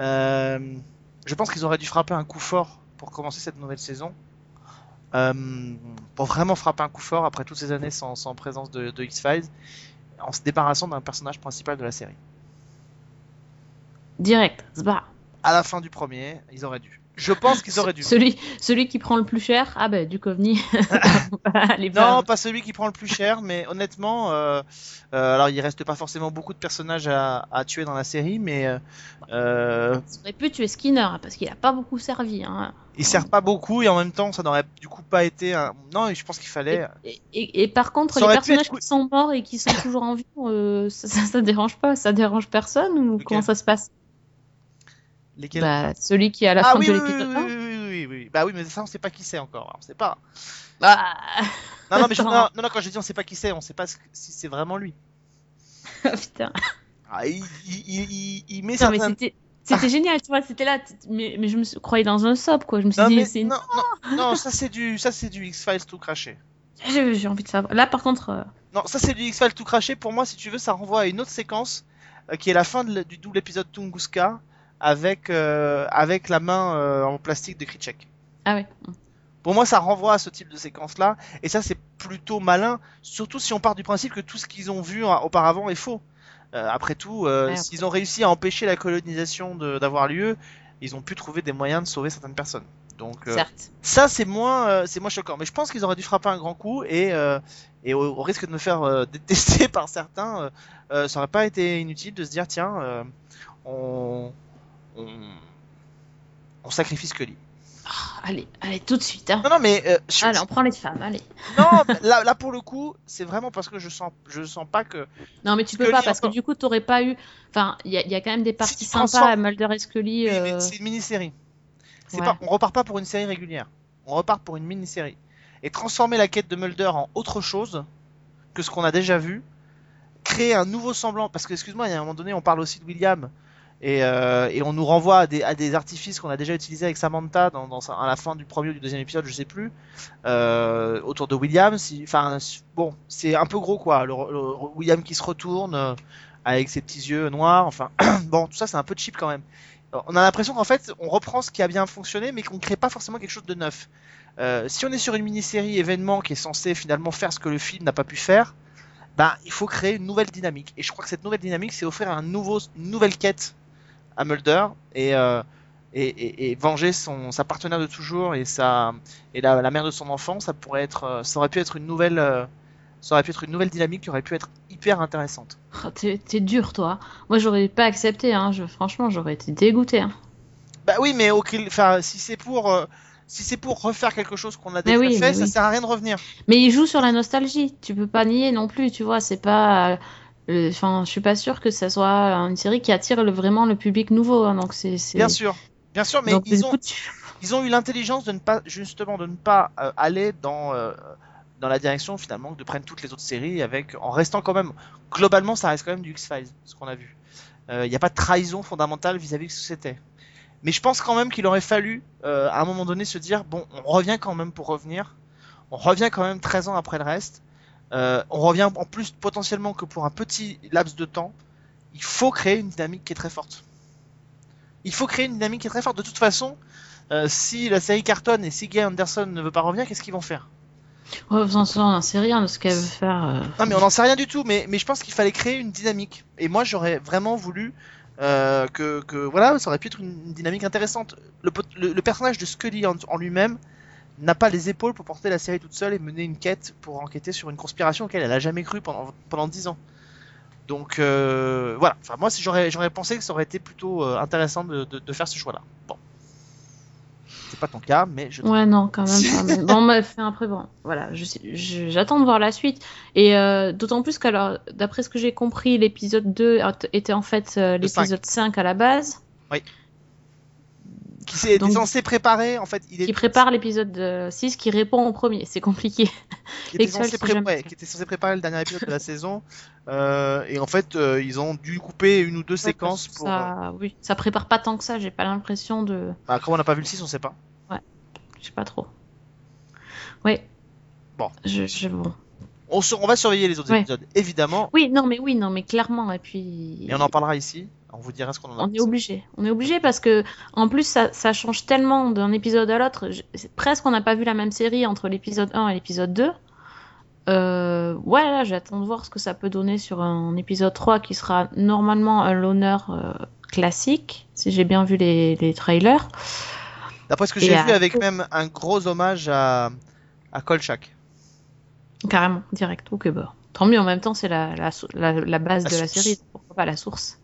euh, je pense qu'ils auraient dû frapper un coup fort pour commencer cette nouvelle saison. Euh, pour vraiment frapper un coup fort après toutes ces années sans, sans présence de, de X-Files, en se débarrassant d'un personnage principal de la série. Direct. zba. À la fin du premier, ils auraient dû. Je pense qu'ils auraient dû. Celui, celui qui prend le plus cher, ah ben, du Coveney. Les Non, pas celui qui prend le plus cher, mais honnêtement, euh, euh, alors il reste pas forcément beaucoup de personnages à, à tuer dans la série, mais euh, euh, Ça aurait pu tuer Skinner, hein, parce qu'il a pas beaucoup servi. Hein. il sert pas beaucoup et en même temps, ça n'aurait du coup pas été un. Non, je pense qu'il fallait. Et, et- et par contre, Ça les personnages être qui sont morts et qui sont toujours en vie, euh, ça, ça, ça dérange pas Ça dérange personne ou comment ça se passe? Lesquels bah, Celui qui est à la Ah fin oui, de l'épisode oui, 1. oui, oui, oui. Bah oui, mais ça, on sait pas qui c'est encore. On sait pas. Ah Non, non, mais je- non, non, quand je dis on sait pas qui c'est, on sait pas si c'est vraiment lui. Putain. Ah, il, il, il, il- met Non, mais certaines. c'était. C'était génial, tu vois, c'était là, mais, mais je me croyais dans un sop, quoi. Je me suis Non, dit, mais c'est non, non, non, ça c'est du, ça c'est du X-Files tout craché. j'ai envie de savoir. Là, par contre, euh, Non, ça c'est du X-Files tout craché. Pour moi, si tu veux, ça renvoie à une autre séquence euh, qui est la fin de du double épisode Tunguska avec, euh, avec la main euh, en plastique de Krychek. ah ouais. Pour moi, ça renvoie à ce type de séquence-là, et ça, c'est plutôt malin, surtout si on part du principe que tout ce qu'ils ont vu euh, auparavant est faux. Euh, après tout, Ouais, s'ils ont réussi à empêcher la colonisation d'avoir lieu, ils ont pu trouver des moyens de sauver certaines personnes. Donc, Certes. ça, c'est moins, c'est moins choquant. Mais je pense qu'ils auraient dû frapper un grand coup, et, et au, au risque de me faire détester par certains, ça aurait pas été inutile de se dire, tiens, on, on, on sacrifie Scully. Ah, allez, allez, tout de suite. Hein. Non, non, mais euh, je- Allez, on prend les femmes, allez. non, là, là pour le coup, c'est vraiment parce que je sens, je sens pas que. Non, mais tu peux Scully pas, parce que du coup, t'aurais pas eu. Enfin, il y, a- il y a quand même des parties sympas à Mulder et Scully. Oui, euh, C'est une mini-série. C'est ouais. pas, on repart pas pour une série régulière. On repart pour une mini-série. Et transformer la quête de Mulder en autre chose que ce qu'on a déjà vu, créer un nouveau semblant. Parce que, excuse-moi, il y a un moment donné, on parle aussi de William. Et, euh, et on nous renvoie à des, artifices qu'on a déjà utilisés avec Samantha à la fin du premier ou du deuxième épisode, je sais plus, euh, autour de William. Enfin, bon, c'est un peu gros quoi. Le, William qui se retourne euh, avec ses petits yeux noirs. Enfin, bon, tout ça c'est un peu cheap quand même. On a l'impression qu'en fait, on reprend ce qui a bien fonctionné, mais qu'on crée pas forcément quelque chose de neuf. Si on est sur une mini-série événement qui est censée finalement faire ce que le film n'a pas pu faire, ben il faut créer une nouvelle dynamique. Et je crois que cette nouvelle dynamique, c'est offrir un nouveau, une nouvelle quête à Mulder et euh, et, et, et venger son sa partenaire de toujours et sa et la, la mère de son enfant. Ça pourrait être, euh, ça aurait pu être une nouvelle, euh, ça aurait pu être une nouvelle dynamique qui aurait pu être hyper intéressante. oh, T'es t'es dur, toi. Moi, j'aurais pas accepté. Hein. Je, franchement, j'aurais été dégoûté. Hein. Bah oui, mais au, enfin, si c'est pour euh, si c'est pour refaire quelque chose qu'on a déjà oui, fait, ça oui. sert à rien de revenir. Mais il joue sur la nostalgie. Tu peux pas nier non plus, tu vois. C'est pas. Euh, Enfin, je suis pas sûre que ça soit une série qui attire le, vraiment le public nouveau. hein. Donc, c'est. Bien sûr, bien sûr, mais Donc, ils ont tu- ils ont eu l'intelligence de ne pas justement de ne pas euh, aller dans euh, dans la direction finalement de prendre toutes les autres séries avec en restant quand même globalement ça reste quand même du X-Files ce qu'on a vu. Euh, Il n'y a pas de trahison fondamentale vis-à-vis de ce que c'était. Mais je pense quand même qu'il aurait fallu euh, à un moment donné se dire bon on revient quand même pour revenir. On revient quand même 13 ans après le reste. Euh, on revient en plus potentiellement que pour un petit laps de temps. Il faut créer une dynamique qui est très forte. Il faut créer une dynamique qui est très forte. De toute façon, euh, si la série cartonne et si Gay Anderson ne veut pas revenir, qu'est-ce qu'ils vont faire? Oh, on n'en sait rien de ce qu'elle veut faire. euh. Non, mais on n'en sait rien du tout. Mais, mais je pense qu'il fallait créer une dynamique. Et moi, j'aurais vraiment voulu euh, que, que voilà, ça aurait pu être une, une dynamique intéressante. Le, pot- le- le personnage de Scully en, en lui-même n'a pas les épaules pour porter la série toute seule et mener une quête pour enquêter sur une conspiration auquel elle a jamais cru pendant pendant dix ans. Donc euh, voilà. Enfin moi, si j'aurais j'aurais pensé que ça aurait été plutôt euh, intéressant de, de, de faire ce choix-là. Bon, c'est pas ton cas, mais je. Ouais, non, quand même pas. mais bon, bref, après, bon, voilà, je sais- je- j'attends de voir la suite. Et euh, d'autant plus qu'alors, d'après ce que j'ai compris, l'épisode 2 était en fait euh, l'épisode 5 à la base. Oui. Qui s'est censé préparer, en fait, il est Qui prépare l'épisode euh, 6, qui répond au premier. C'est compliqué. qui était, censé faut pré- jamais ouais, faire. qui était censé préparer le dernier épisode de la saison, euh, et en fait, euh, ils ont dû couper une ou deux séquences pour. euh, Ça, oui, ça prépare pas tant que ça. J'ai pas l'impression de. Bah, comme on n'a pas vu le 6, on sait pas. Je sais pas trop. Oui. Bon. Je, je- bon. On, sur- on va surveiller les autres Ouais. épisodes, évidemment, Oui, non, mais oui, non, mais clairement. Et puis. et on en parlera ici. On vous dira ce qu'on en a On est obligé. On est obligé parce que, en plus, ça, ça change tellement d'un épisode à l'autre. Presque, on n'a pas vu la même série entre l'épisode 1 et l'épisode 2. Euh, ouais, là, j'attends de voir ce que ça peut donner sur un épisode 3 qui sera normalement un loner euh, classique, si j'ai bien vu les, les trailers. D'après ce que j'ai à- vu, avec même un gros hommage à, à Kolchak. Carrément, direct. Ok, bah. Tant mieux, en même temps, c'est la, la, sou- la, la base de la série. Pourquoi pas la source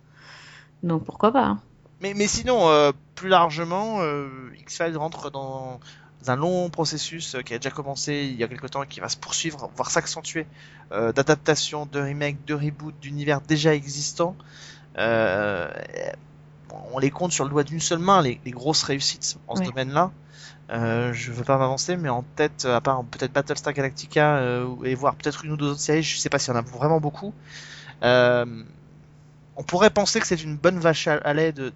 Donc pourquoi pas hein. Mais, mais sinon, euh, plus largement, euh, X-Files rentre dans un long processus euh, qui a déjà commencé il y a quelque temps et qui va se poursuivre, voire s'accentuer, euh, d'adaptation, de remake, de reboot, d'univers déjà existants. On les compte sur le doigt d'une seule main, les, les grosses réussites en ce domaine-là. Je veux pas m'avancer, mais en tête, à part peut-être Battlestar Galactica et voir peut-être une ou deux autres séries, je sais pas s'il y en a vraiment beaucoup. Euh, on pourrait penser que c'est une bonne vache à lait de,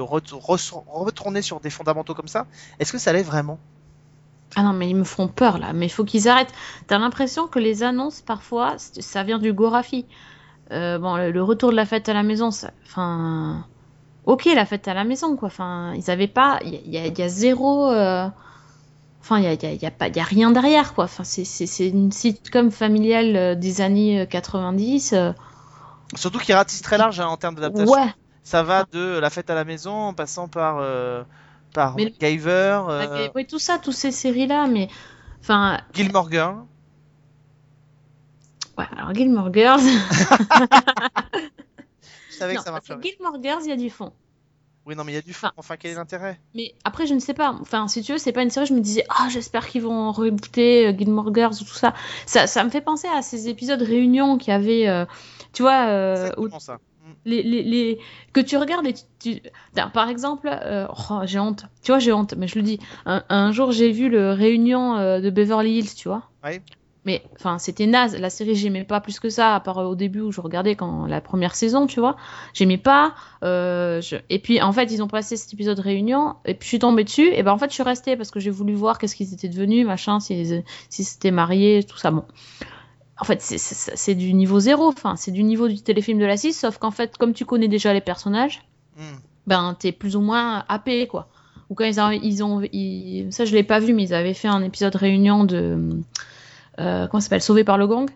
retourner sur des fondamentaux comme ça. Est-ce que ça l'est vraiment? Ah non, mais ils me font peur là. Mais il faut qu'ils arrêtent. T'as l'impression que les annonces, parfois, ça vient du Gorafi. Euh, bon, le, retour de la fête à la maison, ça... enfin. Ok, la fête à la maison, quoi. Enfin, ils avaient pas. Il y, y a- zéro. euh, Enfin, il y a, y a- y a pas, y a rien derrière, quoi. Enfin, c'est- une sitcom familiale euh, des années euh, 90. euh, Surtout qu'il ratisse très large hein, en termes d'adaptation. Ouais, Ça va de la fête à la maison en passant par, euh, par Mais- MacGyver, euh, oui, tout ça, toutes ces séries-là, mais. Enfin, Gilmore Girls. ouais, alors Gilmore Girls. Je savais Non, que ça marcherait. Gilmore Girls, il y a du fond. Oui, non, mais il y a du fond. Enfin, Enfin, quel est l'intérêt? Mais après, je ne sais pas. Enfin, si tu veux, c'est pas une série. Je me disais, ah, j'espère qu'ils vont rebooter euh, Gilmore Girls ou tout ça. ça. Ça me fait penser à ces épisodes réunions qu'il y avait, euh, tu vois, euh, où ça. Mm. les, les, les- que tu regardes et tu, par exemple, euh, oh, j'ai honte. Tu vois, j'ai honte, mais je le dis. Un, un jour, j'ai vu le réunion euh, de Beverly Hills, tu vois. Ouais. Mais enfin, c'était naze. La série, j'aimais pas plus que ça, à part euh, au début où je regardais quand la première saison, tu vois. J'aimais pas. euh, je- Et puis, en fait, ils ont passé cet épisode réunion, et puis je suis tombée dessus. Et ben, en fait, je suis restée parce que j'ai voulu voir qu'est-ce qu'ils étaient devenus, machin, s'ils si s'étaient mariés, tout ça. Bon. En fait, c'est- du niveau zéro. Enfin, c'est du niveau du téléfilm de la 6, sauf qu'en fait, comme tu connais déjà les personnages, Mm. ben t'es plus ou moins happé quoi. Ou quand ils ont, ils ont ils- ça je l'ai pas vu, mais ils avaient fait un épisode réunion de euh, comment ça s'appelle, Sauvé par le gang?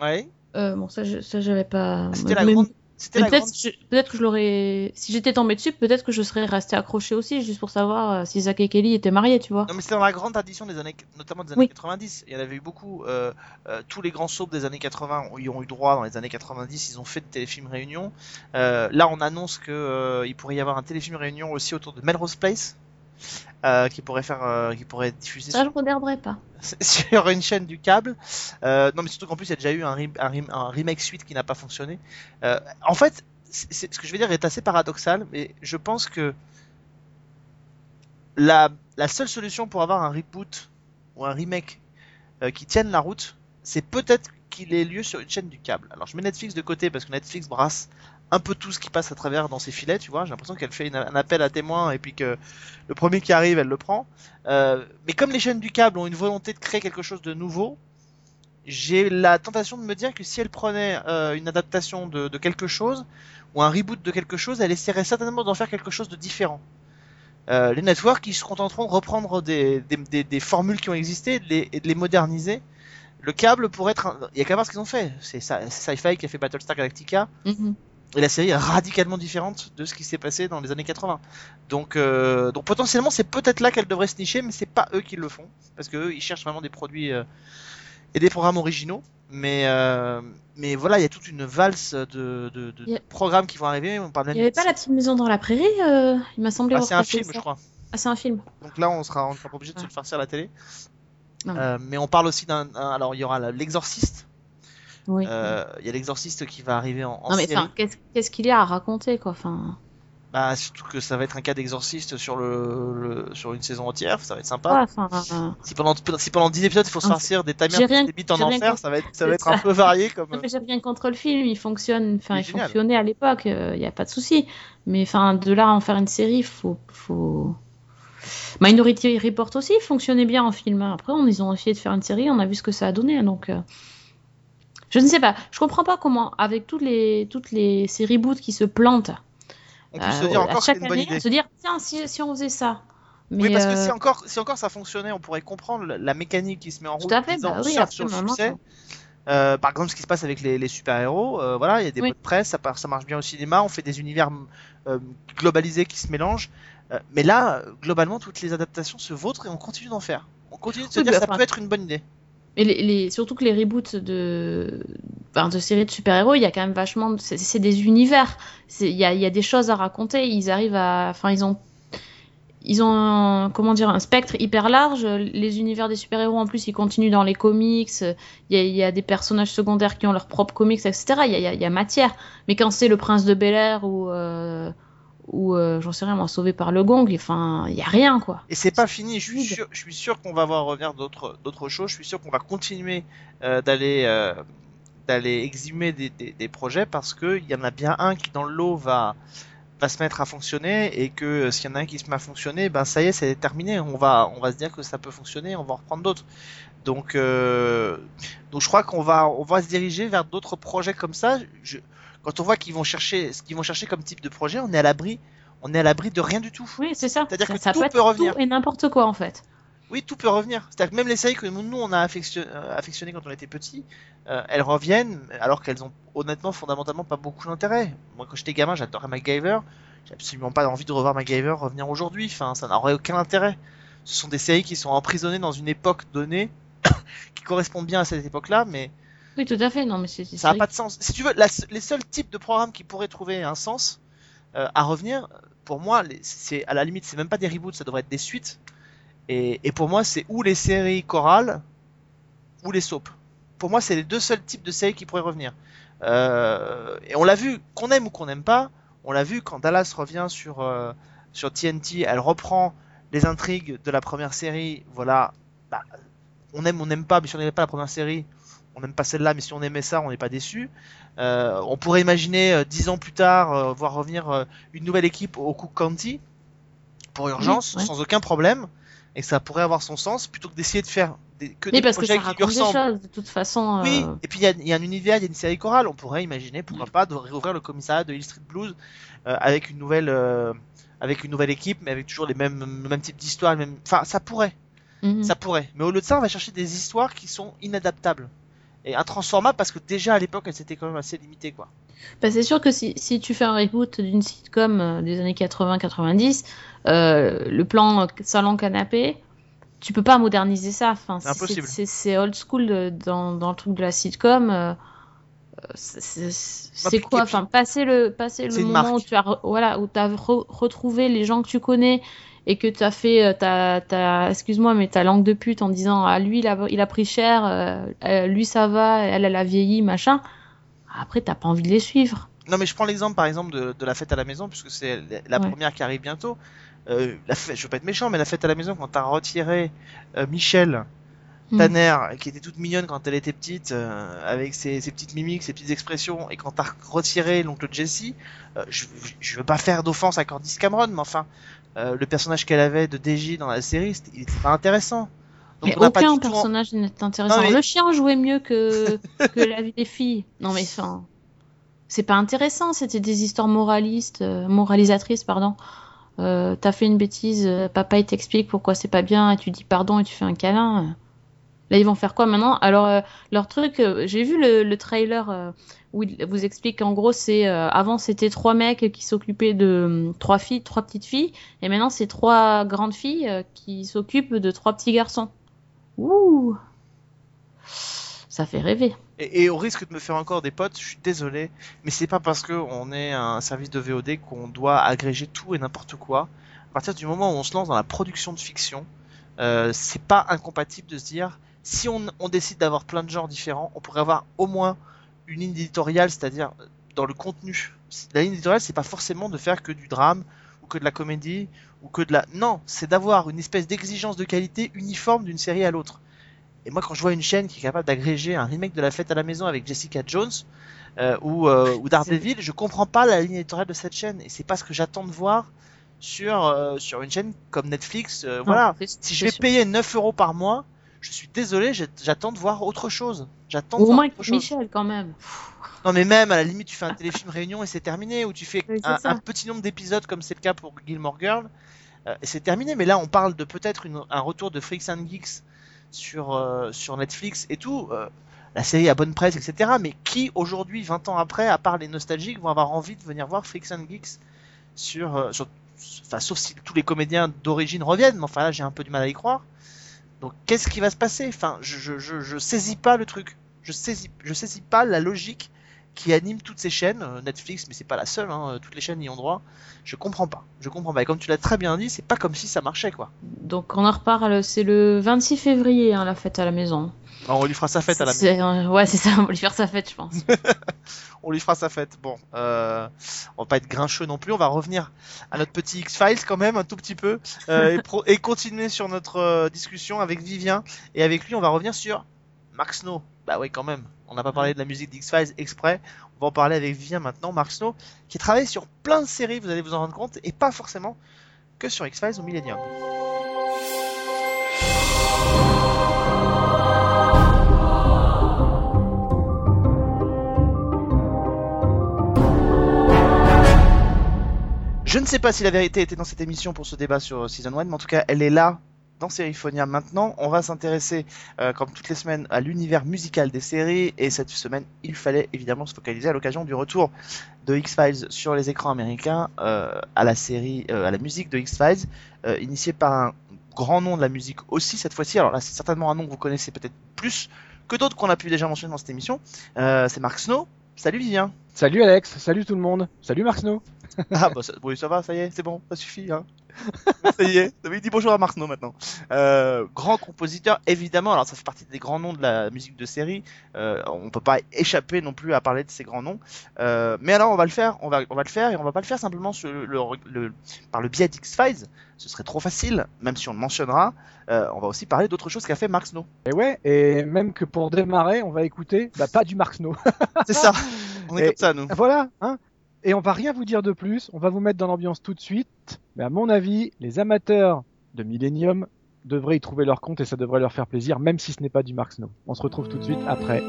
Ouais. Euh, bon ça je- ça j'avais pas. C'était la mais- grande. C'était mais la peut-être grande. je- peut-être que je l'aurais, si j'étais tombée dessus, peut-être que je serais restée accrochée aussi, juste pour savoir euh, si Zach et Kelly étaient mariés, tu vois. Non, mais c'était dans la grande tradition des années, notamment des années Oui. 90. Il y en avait eu beaucoup. euh, tous les grands soaps des années 80 ont- y ont eu droit dans les années 90. Ils ont fait de téléfilms réunion. Là, on annonce que il pourrait y avoir un téléfilm réunion aussi autour de Melrose Place, euh, qui pourrait faire, euh, qui pourrait être diffusé Ça je regarderai pas. sur une chaîne du câble. Euh, non, mais surtout qu'en plus, il y a déjà eu un, re- un, rem- un remake suite qui n'a pas fonctionné. Euh, en fait, c'est- ce que je vais dire est assez paradoxal, mais je pense que la, la seule solution pour avoir un reboot ou un remake qui tienne la route, c'est peut-être qu'il ait lieu sur une chaîne du câble. Alors, je mets Netflix de côté parce que Netflix brasse un peu tout ce qui passe à travers dans ses filets, tu vois. J'ai l'impression qu'elle fait un appel à témoins et puis que le premier qui arrive, elle le prend. Euh, mais comme les chaînes du câble ont une volonté de créer quelque chose de nouveau, j'ai la tentation de me dire que si elle prenait euh, une adaptation de, quelque chose ou un reboot de quelque chose, elle essaierait certainement d'en faire quelque chose de différent. Euh, les networks, ils se contenteront de reprendre des, formules qui ont existé et de les, moderniser. Le câble pourrait être... Il y a qu'à voir ce qu'ils ont fait. C'est Sci-Fi qui a fait Battlestar Galactica. Mhm. Et la série est radicalement différente de ce qui s'est passé dans les années 80. Donc, euh, donc potentiellement, c'est peut-être là qu'elle devrait se nicher, mais c'est pas eux qui le font. Parce que eux, ils cherchent vraiment des produits euh, et des programmes originaux. Mais, euh, mais voilà, il y a toute une valse de, de, de Il y a- programmes qui vont arriver. On parle même Il y avait pas la petite maison dans la prairie, il m'a semblé Ah, c'est un film, ça. je crois. Ah c'est un film. Donc là, on sera, on sera pas obligé de se Ouais. le farcir à la télé. Mais on parle aussi d'un. un- Alors, il y aura l'exorciste. Oui. Euh, Il y a l'exorciste qui va arriver en, en non mais qu'est-ce qu'il y a à raconter quoi Enfin, Bah, surtout que ça va être un cas d'exorciste sur le, le- sur une saison entière, ça va être sympa. Ouais, euh, Si pendant, si pendant 10 épisodes il faut se J'ai farcir des tamiens rien- débitent en enfer, contre- ça va être, ça va un peu varié comme. Non, mais j'ai rien contre le film, il fonctionne, enfin, Il fonctionnait à l'époque, il n'y a pas de souci. Mais enfin, de là à en faire une série, faut, faut. Minority Report aussi fonctionnait bien en film. Après, on, ils ont essayé de faire une série, on a vu ce que ça a donné, donc. euh, Je ne sais pas, je comprends pas comment, avec toutes les, toutes les ces reboots qui se plantent, On peut euh, se dire à encore que c'est chaque une bonne année, idée. se dire, tiens, si, si on faisait ça. Mais, oui, parce que euh, si encore, si encore ça fonctionnait, on pourrait comprendre la, mécanique qui se met en Tout route. à fait, bah oui, sur le succès. Euh, par exemple, ce qui se passe avec les, les super-héros, euh, voilà, il y a des Oui. mots de presse, ça, marche bien au cinéma, on fait des univers globalisés qui se mélangent. Mais là, globalement, toutes les adaptations se vautrent et on continue d'en faire. On continue de se Oui, dire bah, ça enfin, peut être une bonne idée. Et les, les- surtout que les reboots de, enfin, de séries de super-héros, il y a quand même vachement. C'est des univers. Il y a, y a des choses à raconter. Ils arrivent à. Enfin, ils ont. Ils ont un, comment dire, un spectre hyper large. Les univers des super-héros, en plus, ils continuent dans les comics. Il y, a, il y a des personnages secondaires qui ont leurs propres comics, etc. Il y a- il y a matière. Mais quand c'est le prince de Bel Air ou. euh, ou euh, j'en sais rien, moi, sauvé par le gong, enfin, il y a rien, quoi. Et c'est pas fini, je suis sûr, je suis sûr qu'on va voir revenir d'autres d'autres choses, je suis sûr qu'on va continuer euh, d'aller euh, d'aller exhumer des, des, des projets parce que il y en a bien un qui dans le lot va va se mettre à fonctionner et que s'il y en a un qui se met à fonctionner, ben ça y est, c'est terminé, on va on va se dire que ça peut fonctionner, on va en reprendre d'autres. Donc donc je crois qu'on va on va se diriger vers d'autres projets comme ça. Je, quand on voit qu'ils vont chercher ce qu'ils vont chercher comme type de projet, on est à l'abri on est à l'abri de rien du tout. Oui, c'est ça. C'est-à-dire que ça tout peut être revenir. tout et n'importe quoi, en fait. Oui, tout peut revenir. C'est-à-dire que même les séries que nous on a euh, affectionnées quand on était petit, euh, elles reviennent alors qu'elles ont honnêtement fondamentalement pas beaucoup d'intérêt. Moi quand j'étais gamin j'adorais MacGyver, j'ai absolument pas envie de revoir MacGyver revenir aujourd'hui, enfin ça n'aurait aucun intérêt. Ce sont des séries qui sont emprisonnées dans une époque donnée qui correspondent bien à cette époque-là, mais Oui, tout à fait. Non, mais c'est ça n'a pas de sens. Si tu veux, la- les seuls types de programmes qui pourraient trouver un sens euh, à revenir, pour moi, c'est à la limite, c'est même pas des reboots, ça devrait être des suites. Et, et pour moi, c'est ou les séries chorales ou les soaps. Pour moi, c'est les deux seuls types de séries qui pourraient revenir. Euh, et on l'a vu, qu'on aime ou qu'on n'aime pas, on l'a vu quand Dallas revient sur euh, sur TNT, elle reprend les intrigues de la première série. Voilà, bah, on aime, on n'aime pas, mais si on n'aimait pas la première série, on n'aime pas celle-là, mais si on aimait ça, on n'est pas déçu. Euh, on pourrait imaginer euh, dix ans plus tard euh, voir revenir euh, une nouvelle équipe au Cook County pour urgence, ouais. sans aucun problème, et que ça pourrait avoir son sens plutôt que d'essayer de faire des, que Mais des parce que projets ça qui lui ressemblent. choses, de toute façon. Oui, euh, et puis il y, a- il y a un univers, il y a une série chorale. On pourrait imaginer, pourquoi pas, de réouvrir le commissariat de Hill Street Blues euh, avec une nouvelle, euh, avec une nouvelle équipe, mais avec toujours les mêmes, le même type d'histoire. les mêmes- Enfin, ça pourrait, mhm. ça pourrait. Mais au lieu de ça, on va chercher des histoires qui sont inadaptables et intransformables parce que déjà à l'époque, elles étaient quand même assez limitées, quoi. Bah, c'est sûr que si, si tu fais un reboot d'une sitcom euh, des années 80-90, euh, le plan salon canapé, tu peux pas moderniser ça. Enfin, C'est impossible. C'est c'est old school de- dans, dans le truc de la sitcom. euh, c'est- puis- quoi Enfin, passer le passer le moment où tu as voilà où as re- retrouvé les gens que tu connais et que tu as fait euh, ta, excuse-moi mais ta langue de pute en disant ah lui il a, il a pris cher, euh, euh, lui ça va, elle elle a vieilli machin. Après t'as pas envie de les suivre. Non, mais je prends l'exemple par exemple de, de la fête à la maison, puisque c'est la, Ouais. première qui arrive bientôt. Euh, la fête, je veux pas être méchant, mais la fête à la maison, quand t'as retiré euh, Michel Mm. Tanner, qui était toute mignonne quand elle était petite, euh, avec ses, ses petites mimiques, ses petites expressions, et quand t'as retiré l'oncle Jesse, euh, je, je veux pas faire d'offense à Candice Cameron, mais enfin, euh, le personnage qu'elle avait de DJ dans la série, il était pas intéressant. Donc mais on n'a pas aucun en- personnage n'est intéressant. Non, mais- Le chien jouait mieux que, que la vie des filles. Non mais enfin, c'est pas intéressant. C'était des histoires moralistes, euh, moralisatrices, pardon. Euh, T'as fait une bêtise, papa il t'explique pourquoi c'est pas bien, et tu dis pardon et tu fais un câlin. Là ils vont faire quoi maintenant? Alors euh, leur truc, euh, j'ai vu le, le trailer euh, où il vous explique qu'en gros c'est avant c'était trois mecs qui s'occupaient de euh, trois filles, trois petites filles, et maintenant c'est trois grandes filles qui s'occupent de trois petits garçons. Ouh Ça fait rêver. Et, au risque de me faire encore des potes, je suis désolé, mais c'est pas parce que on est un service de VOD qu'on doit agréger tout et n'importe quoi. À partir du moment où on se lance dans la production de fiction, euh, c'est pas incompatible de se dire si on, on décide d'avoir plein de genres différents, on pourrait avoir au moins une ligne éditoriale, c'est-à-dire dans le contenu la ligne éditoriale, c'est pas forcément de faire que du drame ou que de la comédie ou que de la. Non, c'est d'avoir une espèce d'exigence de qualité uniforme d'une série à l'autre. Et moi, quand je vois une chaîne qui est capable d'agréger un remake de La Fête à la Maison avec Jessica Jones euh, ou, euh, ou Daredevil, je comprends pas la ligne éditoriale de cette chaîne. Et c'est pas ce que j'attends de voir sur, euh, sur une chaîne comme Netflix. Euh, voilà. Si je vais sûr. payer 9 euros par mois, je suis désolé, j'attends de voir autre chose. J'attends au moins chose. Michel quand même. Non mais même à la limite tu fais un téléfilm réunion et c'est terminé ou tu fais Oui, un, petit nombre d'épisodes comme c'est le cas pour Gilmore Girl euh, et c'est terminé mais là on parle de peut-être un retour de Freaks and Geeks sur euh, sur Netflix et tout euh, la série a bonne presse etc mais qui aujourd'hui 20 ans après à part les nostalgiques vont avoir envie de venir voir Freaks and Geeks sur, sur enfin sauf si tous les comédiens d'origine reviennent mais enfin là j'ai un peu du mal à y croire donc qu'est-ce qui va se passer? Enfin je, je, je, je saisis pas le truc je saisis je saisis pas la logique qui anime toutes ces chaînes, euh, Netflix, mais c'est pas la seule, hein, toutes les chaînes y ont droit. Je comprends pas, je comprends pas. Et comme tu l'as très bien dit, c'est pas comme si ça marchait quoi. Donc on en reparle, c'est le 26 février, hein, la fête à la maison. Alors, on lui fera sa fête à la maison. Euh, Ouais, c'est ça, on va lui faire sa fête, je pense. On lui fera sa fête. Bon, euh, on va pas être grincheux non plus. On va revenir à notre petit X-Files quand même un tout petit peu euh, et, continuer sur notre euh, discussion avec Vivien. Et avec lui, on va revenir sur Mark Snow. Bah oui, quand même. On n'a pas parlé de la musique d'X-Files exprès. On va en parler avec Vivien maintenant. Mark Snow, qui travaille sur plein de séries, vous allez vous en rendre compte, et pas forcément que sur X-Files ou Millennium. Je ne sais pas si la vérité était dans cette émission pour ce débat sur Season 1, mais en tout cas, elle est là dans Seriphonia maintenant. On va s'intéresser, euh, comme toutes les semaines, à l'univers musical des séries. Et cette semaine, il fallait évidemment se focaliser à l'occasion du retour de X-Files sur les écrans américains euh, à la série, euh, à la musique de X-Files, euh, initiée par un grand nom de la musique aussi cette fois-ci. Alors là, c'est certainement un nom que vous connaissez peut-être plus que d'autres qu'on a pu déjà mentionner dans cette émission. Euh, c'est Mark Snow. Salut Vivien. Salut Alex, salut tout le monde, salut Mark Snow. Ah bah ça, oui, ça va, ça y est, c'est bon, ça suffit. Hein. ça y est, il dit bonjour à Marc No maintenant. Euh, grand compositeur, évidemment, alors ça fait partie des grands noms de la musique de série. Euh, on peut pas échapper non plus à parler de ces grands noms. Euh, mais alors on va le faire, on va, on va le faire et on va pas le faire simplement sur le, le- le- par le biais d'X-Files. Ce serait trop facile, même si on le mentionnera. Euh, on va aussi parler d'autres choses qu'a fait Mark Snow. Et ouais, et même que pour démarrer, on va écouter, bah pas du Mark Snow. C'est ça, on est Et- comme ça nous. voilà, hein. Et on va rien vous dire de plus, on va vous mettre dans l'ambiance tout de suite. Mais à mon avis, les amateurs de Millennium devraient y trouver leur compte et ça devrait leur faire plaisir, même si ce n'est pas du Mark Snow. On se retrouve tout de suite après.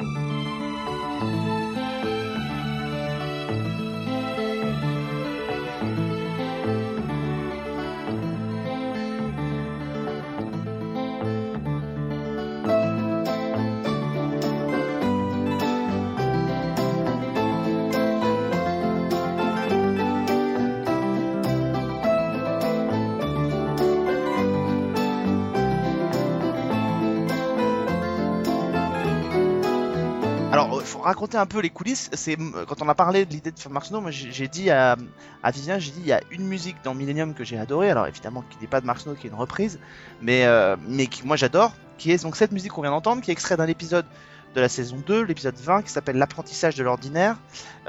Raconter un peu les coulisses. C'est quand on a parlé de l'idée de faire Mark Snow, moi j'ai dit à, à Vivien, j'ai dit il y a une musique dans Millennium que j'ai adorée. Alors évidemment qui n'est pas de Mark Snow, qui est une reprise, mais euh, mais qui moi j'adore, qui est donc cette musique qu'on vient d'entendre, qui est extrait d'un épisode de la saison 2, l'épisode 20, qui s'appelle L'apprentissage de l'ordinaire.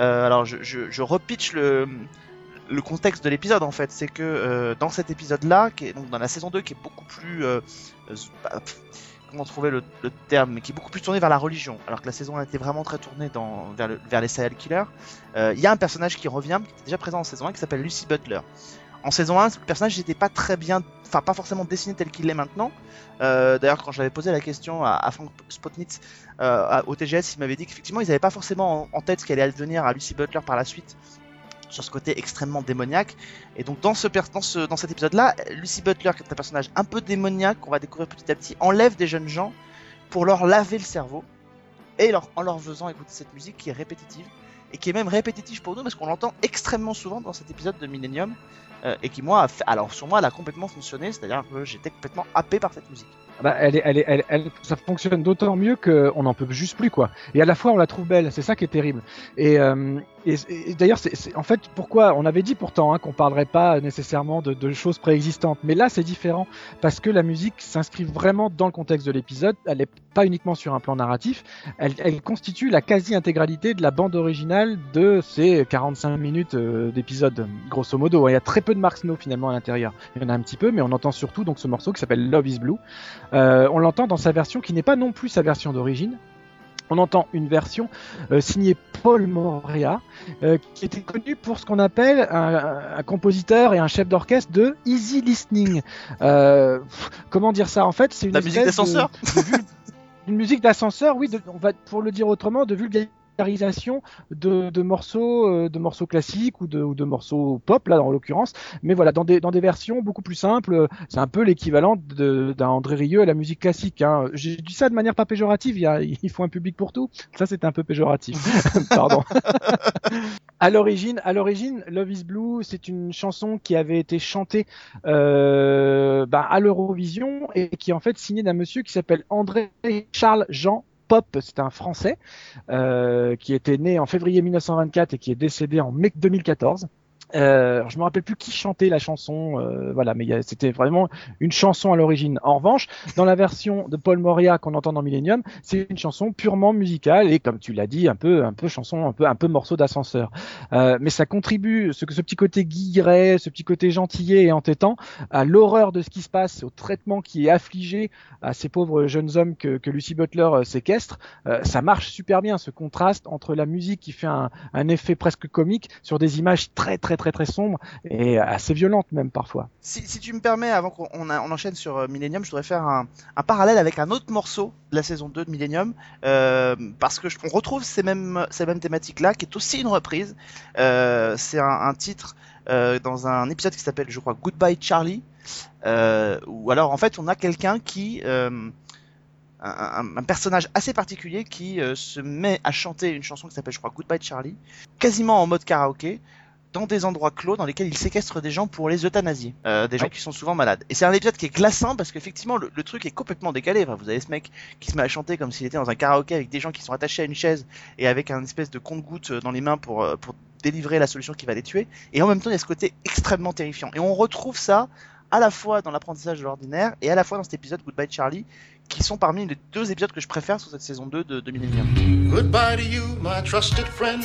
Euh, alors je, je, repitch le le contexte de l'épisode en fait, c'est que euh, dans cet épisode-là, qui est donc dans la saison 2, qui est beaucoup plus comment trouver le, terme, mais qui est beaucoup plus tourné vers la religion, alors que la saison 1 était vraiment très tournée vers, le- vers les serial killers. Euh, Il y a un personnage qui revient, qui était déjà présent en saison 1, qui s'appelle Lucy Butler. En saison 1, le personnage n'était pas très bien, enfin pas forcément dessiné tel qu'il l'est maintenant. Euh, D'ailleurs, quand j'avais posé la question à, Frank Spotnitz euh, au TGS, il m'avait dit qu'effectivement, ils n'avaient pas forcément en, tête ce qu'allait advenir à Lucy Butler par la suite sur ce côté extrêmement démoniaque. Et donc dans cet épisode-là, Lucy Butler, qui est un personnage un peu démoniaque qu'on va découvrir petit à petit, enlève des jeunes gens pour leur laver le cerveau et en leur faisant écouter cette musique qui est répétitive et qui est même répétitive pour nous parce qu'on l'entend extrêmement souvent dans cet épisode de Millennium euh, et qui moi, alors sur moi, elle a complètement fonctionné, c'est-à-dire que j'étais complètement happé par cette musique. Bah, elle est, elle est, elle, elle- ça fonctionne d'autant mieux qu'on n'en peut juste plus, quoi. Et à la fois, on la trouve belle, c'est ça qui est terrible. Et, euh, Et, d'ailleurs, en fait, pourquoi On avait dit pourtant hein, qu'on parlerait pas nécessairement de, de choses préexistantes, mais là, c'est différent parce que la musique s'inscrit vraiment dans le contexte de l'épisode. Elle est pas uniquement sur un plan narratif. Elle, elle constitue la quasi-intégralité de la bande originale de ces 45 minutes euh, d'épisode, grosso modo. Il y a très peu de Mark Snow finalement à l'intérieur. Il y en a un petit peu, mais on entend surtout donc ce morceau qui s'appelle Love Is Blue. Euh, on l'entend dans sa version qui n'est pas non plus sa version d'origine. On entend une version euh, signée Paul Moria, euh, qui était connu pour ce qu'on appelle un, un compositeur et un chef d'orchestre de easy listening. Euh, comment dire ça En fait, c'est une La musique de- d'ascenseur de une musique d'ascenseur, oui. de- on va pour le dire autrement, de vulgarisation de, de morceaux, euh, de morceaux classiques ou de, ou de morceaux pop là, en l'occurrence. Mais voilà, dans des dans des versions beaucoup plus simples. C'est un peu l'équivalent d'un André Rieu à la musique classique. Hein. J'ai dit ça de manière pas péjorative. Il, y a, il faut un public pour tout. Ça, c'était un peu péjoratif. Pardon. à l'origine, à l'origine, Love Is Blue, c'est une chanson qui avait été chantée euh, bah, à l'Eurovision et qui est en fait signée d'un monsieur qui s'appelle André Charles Jean Pop. C'est un Français euh, qui était né en février 1924 et qui est décédé en mai 2014. Euh, je me rappelle plus qui chantait la chanson, euh, voilà, mais c'était vraiment une chanson à l'origine. En revanche, dans la version de Paul Moria qu'on entend dans Millennium, c'est une chanson purement musicale et comme tu l'as dit, un peu, un peu chanson, un peu, un peu morceau d'ascenseur. Euh, mais ça contribue, ce, ce petit côté guilleret, ce petit côté gentillet et entêtant, à l'horreur de ce qui se passe, au traitement qui est affligé à ces pauvres jeunes hommes que, que Lucy Butler euh, séquestre. Euh, ça marche super bien, ce contraste entre la musique qui fait un, un effet presque comique sur des images très très très très sombres et assez violentes même parfois. Si, tu me permets, avant qu'on enchaîne sur euh, Millennium, je voudrais faire un, parallèle avec un autre morceau de la saison 2 de Millennium, euh, parce que on retrouve ces mêmes, ces mêmes thématiques-là, qui est aussi une reprise. Euh, c'est un, titre dans un épisode qui s'appelle, je crois, Goodbye Charlie, où alors en fait on a quelqu'un qui... un, personnage assez particulier qui se met à chanter une chanson qui s'appelle, je crois, Goodbye Charlie, quasiment en mode karaoké, dans des endroits clos dans lesquels il séquestre des gens pour les euthanasier, euh, des gens Ouais. qui sont souvent malades. Et c'est un épisode qui est glaçant parce qu'effectivement le, le truc est complètement décalé. Enfin, vous avez ce mec qui se met à chanter comme s'il était dans un karaoké avec des gens qui sont attachés à une chaise et avec un espèce de compte-goutte dans les mains pour, euh, pour délivrer la solution qui va les tuer. Et en même temps, il y a ce côté extrêmement terrifiant. Et on retrouve ça à la fois dans l'apprentissage de l'ordinaire et à la fois dans cet épisode Goodbye Charlie, qui sont parmi les deux épisodes que je préfère sur cette saison 2 de, de Millennium. Goodbye to you, my trusted friend.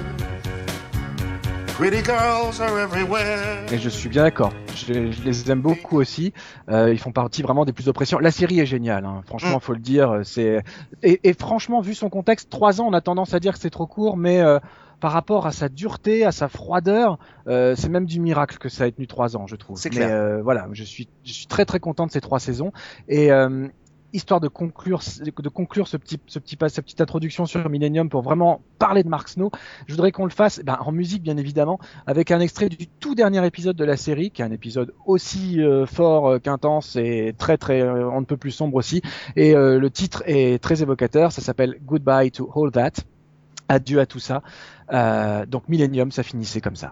Pretty girls are everywhere. Et je suis bien d'accord. Je, je les aime beaucoup aussi. Euh, ils font partie vraiment des plus oppressions. La série est géniale, hein. franchement, Mm. faut le dire. C'est et, et franchement, vu son contexte, trois ans, on a tendance à dire que c'est trop court, mais euh, par rapport à sa dureté, à sa froideur, euh, c'est même du miracle que ça ait tenu trois ans, je trouve. C'est Mais clair. euh, voilà, je suis, je suis très très content de ces trois saisons et euh, histoire de conclure, de conclure ce petit, ce petit, pas- cette petite introduction sur Millennium pour vraiment parler de Mark Snow, je voudrais qu'on le fasse ben, en musique bien évidemment, avec un extrait du tout dernier épisode de la série, qui est un épisode aussi euh, fort euh, qu'intense et très très euh, on ne peut plus sombre aussi. Et euh, le titre est très évocateur, ça s'appelle Goodbye to All That. Adieu à tout ça. Donc Millennium, ça finissait comme ça.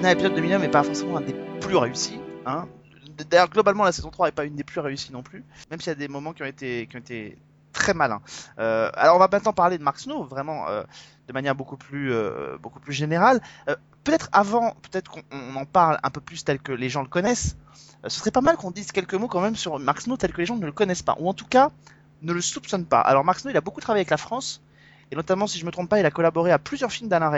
Dernier épisode de Millennium n'est pas forcément un des plus réussis. Hein. D'ailleurs, globalement, la saison 3 n'est pas une des plus réussies non plus, même s'il y a des moments qui ont été, très malins. Euh, alors, on va maintenant parler de Mark Snow, vraiment. euh, de manière beaucoup plus, euh, générale. Peut-être avant, peut-être qu'on on en parle un peu plus tel que les gens le connaissent. Ce serait pas mal qu'on dise quelques mots quand même sur Mark Snow tel que les gens ne le connaissent pas, ou en tout cas ne le soupçonnent pas. Alors Mark Snow, il a beaucoup travaillé avec la France, et notamment, si je me trompe pas, il a collaboré à plusieurs films d'Alain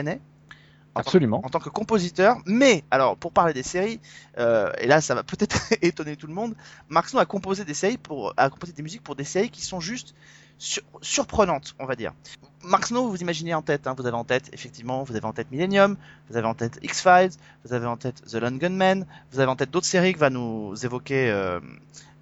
Resnais. En tant- Absolument. en tant que compositeur. Mais, alors, pour parler des séries, euh, et là, ça va peut-être étonner tout le monde, Mark Snow a composé des séries pour, a composé des musiques pour des séries qui sont juste sur- surprenantes, on va dire. Mark Snow, vous imaginez en tête, hein, vous avez en tête, effectivement, vous avez en tête Millennium, vous avez en tête X-Files, vous avez en tête The Lone Gunman, vous avez en tête d'autres séries que va nous évoquer, euh,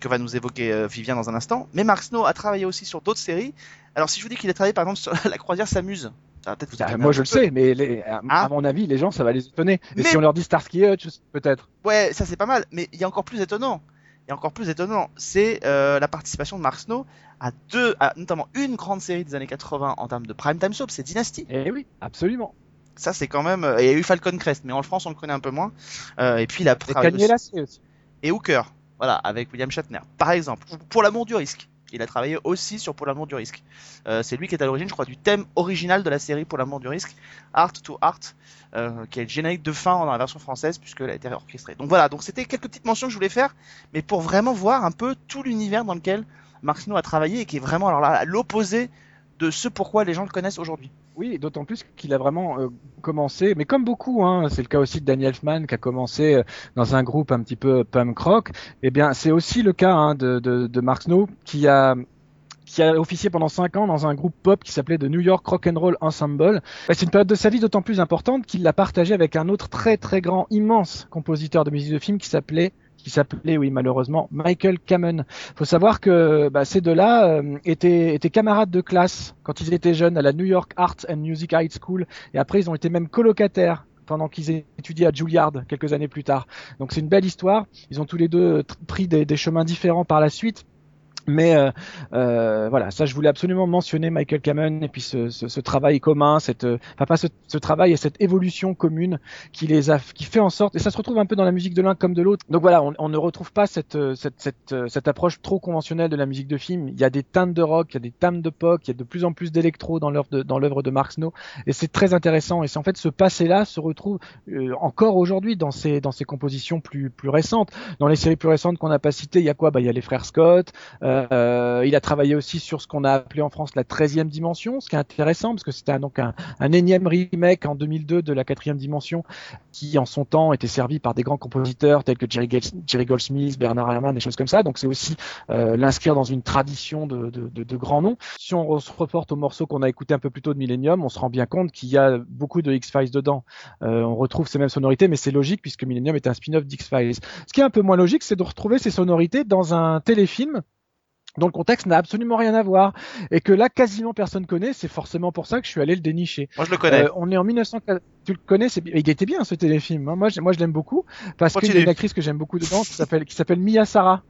que va nous évoquer euh, Vivien dans un instant. Mais Mark Snow a travaillé aussi sur d'autres séries. Alors, si je vous dis qu'il a travaillé par exemple sur La Croisière s'amuse, vous Ah, étonner moi je le sais, mais les- à, Ah. à mon avis, les gens, ça va les étonner. Et Mais- si on leur dit Starsky et Hutch, peut-être. Ouais, ça c'est pas mal, mais il y a encore plus étonnant. Il y a encore plus étonnant, c'est euh, la participation de Mark Snow à deux, à notamment une grande série des années 80 en termes de prime time soap, c'est Dynasty. Eh oui, absolument. Ça c'est quand même, euh, il y a eu Falcon Crest, mais en France on le connaît un peu moins. Euh, et puis il a Et aussi- et Hooker, voilà, avec William Shatner, par exemple. Ou Pour l'amour du risque, il a travaillé aussi sur Pour l'amour du risque. Euh, c'est lui qui est à l'origine, je crois, du thème original de la série Pour l'amour du risque, Art to Art, euh, qui est le générique de fin dans la version française puisqu'elle a été orchestrée. Donc voilà, c'était quelques petites mentions que je voulais faire, mais pour vraiment voir un peu tout l'univers dans lequel Mark Snow a travaillé et qui est vraiment l'opposé de ce pourquoi les gens le connaissent aujourd'hui. Oui, d'autant plus qu'il a vraiment euh, commencé, mais comme beaucoup, hein, c'est le cas aussi de Danny Elfman qui a commencé euh, dans un groupe un petit peu punk rock. Eh bien, c'est aussi le cas hein, de, de, de Mark Snow qui a qui a officié pendant cinq ans dans un groupe pop qui s'appelait The New York Rock and Roll Ensemble. C'est une période de sa vie d'autant plus importante qu'il l'a partagé avec un autre très très grand, immense compositeur de musique de film qui s'appelait qui s'appelait, oui, malheureusement, Michael Kamen. Faut savoir que bah, ces deux-là euh, étaient, étaient camarades de classe quand ils étaient jeunes à la New York Art and Music High School, et après ils ont été même colocataires pendant qu'ils étudiaient à Juilliard quelques années plus tard. Donc c'est une belle histoire. Ils ont tous les deux tr- pris des, des chemins différents par la suite. Mais euh, euh, voilà, ça je voulais absolument mentionner Michael Kamen et puis ce, ce, ce travail commun, cette, euh, enfin pas ce, ce travail et cette évolution commune qui les a, qui fait en sorte, et ça se retrouve un peu dans la musique de l'un comme de l'autre. Donc voilà, on, on ne retrouve pas cette, euh, cette, cette, euh, cette approche trop conventionnelle de la musique de film. Il y a des teintes de rock, il y a des teintes de pop, il y a de plus en plus d'électro dans l'œuvre de, dans l'œuvre de Mark Snow, et c'est très intéressant. Et c'est en fait ce passé-là se retrouve encore aujourd'hui dans ses, dans ses compositions plus, plus récentes. Dans les séries plus récentes qu'on n'a pas citées, il y a quoi? Bah il y a les frères Scott. Il a travaillé aussi sur ce qu'on a appelé en France la 13e dimension, ce qui est intéressant parce que c'était un- donc un, énième remake en 2002 de la quatrième dimension qui en son temps était servi par des grands compositeurs tels que Jerry, Gol- Jerry Goldsmith, Bernard Herrmann, des choses comme ça. Donc c'est aussi euh, l'inscrire dans une tradition de, de, de, de grands noms. Si on se reporte au morceau qu'on a écouté un peu plus tôt de Millennium, on se rend bien compte qu'il y a beaucoup de X-Files dedans. Euh, on retrouve ces mêmes sonorités, mais c'est logique puisque Millennium est un spin-off d'X-Files. Ce qui est un peu moins logique, c'est de retrouver ces sonorités dans un téléfilm dont le contexte n'a absolument rien à voir et que là quasiment personne connaît, c'est forcément pour ça que je suis allé le dénicher. Moi je le connais. Euh, on est en 1904. Tu le connais, c'est... il était bien ce téléfilm. hein. Moi, je- moi, je l'aime beaucoup parce qu'il y a une actrice que j'aime beaucoup dedans qui s'appelle qui s'appelle Mia Sara.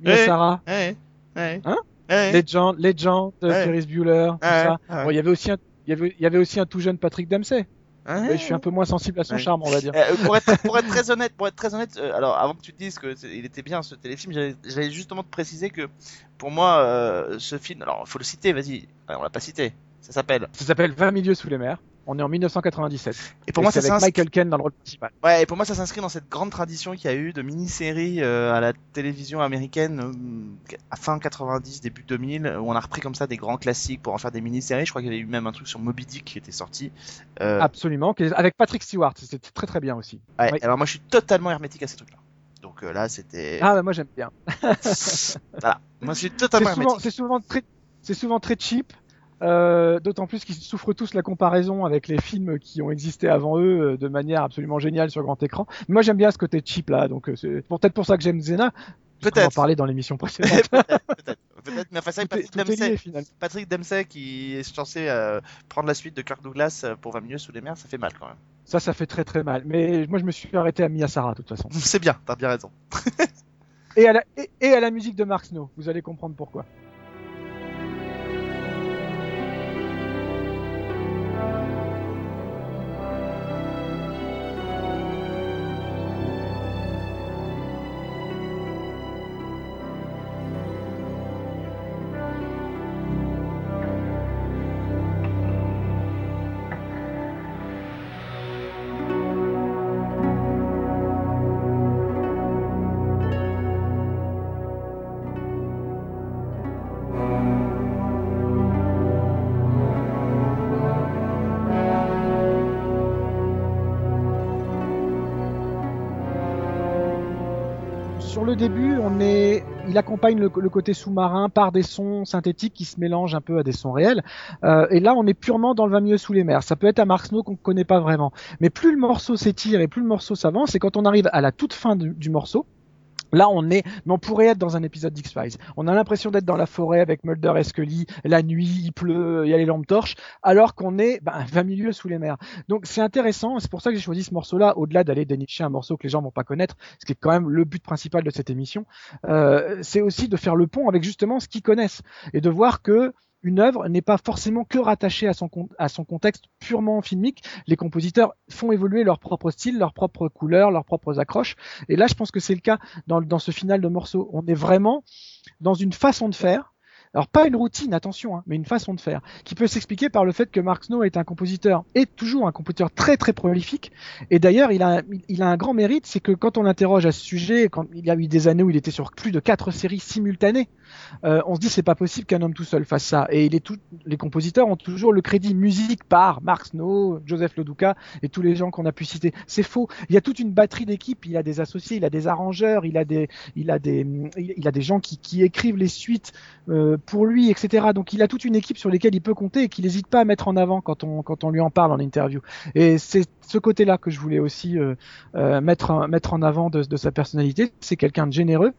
Mia Ouais. Sara, Ouais, ouais. Hein? Ouais. Legend, Legend, de Ouais. Ferris Bueller, tout ça. Bon, il y avait aussi un, il y avait, il y avait aussi un tout jeune Patrick Dempsey. Ouais. Mais je suis un peu moins sensible à son Ouais. charme, on va dire. Euh, pour, être, pour être très honnête, pour être très honnête, euh, alors avant que tu te dises que il était bien ce téléfilm, j'allais- justement te préciser que pour moi, euh, ce film, alors faut le citer, vas-y, on l'a pas cité, ça s'appelle. Ça s'appelle 20 milieux sous les mers. On est en 1997. Et pour Et moi, c'est ça avec. Michael Caine dans le rôle principal. Ouais, et pour moi, ça s'inscrit dans cette grande tradition qu'il y a eu de mini-séries euh, à la télévision américaine euh, à fin 90, début 2000, où on a repris comme ça des grands classiques pour en faire des mini-séries. Je crois qu'il y avait eu même un truc sur Moby Dick qui était sorti. Euh, Absolument. Avec Patrick Stewart, c'était très très bien aussi. ouais, oui. Alors moi, je suis totalement hermétique à ces trucs-là. Donc euh, là, c'était. Ah, bah, moi j'aime bien. voilà. Moi, je suis totalement hermétique. c'est souvent très, c'est souvent très cheap. Euh, D'autant plus qu'ils souffrent tous la comparaison avec les films qui ont existé avant eux euh, de manière absolument géniale sur grand écran. Moi j'aime bien ce côté cheap là, donc euh, c'est peut-être pour ça que j'aime Zena. puisqu'on en Peut-être. parlait dans l'émission précédente. peut-être, peut-être. Peut-être, mais enfin, ça, Patrick lié Dempsey, finalement. Patrick Dempsey qui est censé euh, prendre la suite de Kirk Douglas pour 20 milieux sous les mers, ça fait mal quand même. Ça, ça fait très très mal. Mais moi je me suis arrêté à Miyasara de toute façon. C'est bien, t'as bien raison. Et à la, et, et à la musique de Mark Snow. Vous allez comprendre pourquoi. Sur le début, il accompagne le, côté sous-marin par des sons synthétiques qui se mélangent un peu à des sons réels. Euh, et là, on est purement dans le va mieux sous les mers. Ça peut être un Mark Snow qu'on connaît pas vraiment. Mais plus le morceau s'étire et plus le morceau s'avance, et quand on arrive à la toute fin du morceau, Là, on est, mais on pourrait être dans un épisode d'X-Files. On a l'impression d'être dans la forêt avec Mulder et Scully. La nuit, il pleut, il y a les lampes torches, alors qu'on est ben, 20 milieux sous les mers. Donc c'est intéressant. C'est pour ça que j'ai choisi ce morceau-là, au-delà d'aller dénicher un morceau que les gens vont pas connaître, ce qui est quand même le but principal de cette émission. Euh, c'est aussi de faire le pont avec justement ce qu'ils connaissent et de voir que une œuvre n'est pas forcément que rattachée à son, à son contexte purement filmique. Les compositeurs font évoluer leur propre style, leurs propres couleurs, leurs propres accroches. Et là, je pense que c'est le cas dans, dans ce final de morceau. On est vraiment dans une façon de faire alors pas une routine, attention, hein, mais une façon de faire, qui peut s'expliquer par le fait que Mark Snow est un compositeur, et toujours un compositeur très très prolifique. Et d'ailleurs, il a, il a un grand mérite, c'est que quand on l'interroge à ce sujet, quand il y a eu des années où il était sur plus de quatre séries simultanées, euh, on se dit c'est pas possible qu'un homme tout seul fasse ça. Et il est tout, les compositeurs ont toujours le crédit musique par Mark Snow, Joseph Loduca et tous les gens qu'on a pu citer. C'est faux. Il y a toute une batterie d'équipes. Il a des associés, il a des arrangeurs, il a des, il a des, il a des gens qui, qui écrivent les suites. Euh, pour lui, etc. Donc il a toute une équipe sur lesquelles il peut compter et qu'il n'hésite pas à mettre en avant quand on, quand on lui en parle en interview. Et c'est ce côté-là que je voulais aussi euh, euh, mettre, mettre en avant de, de sa personnalité. C'est quelqu'un de généreux.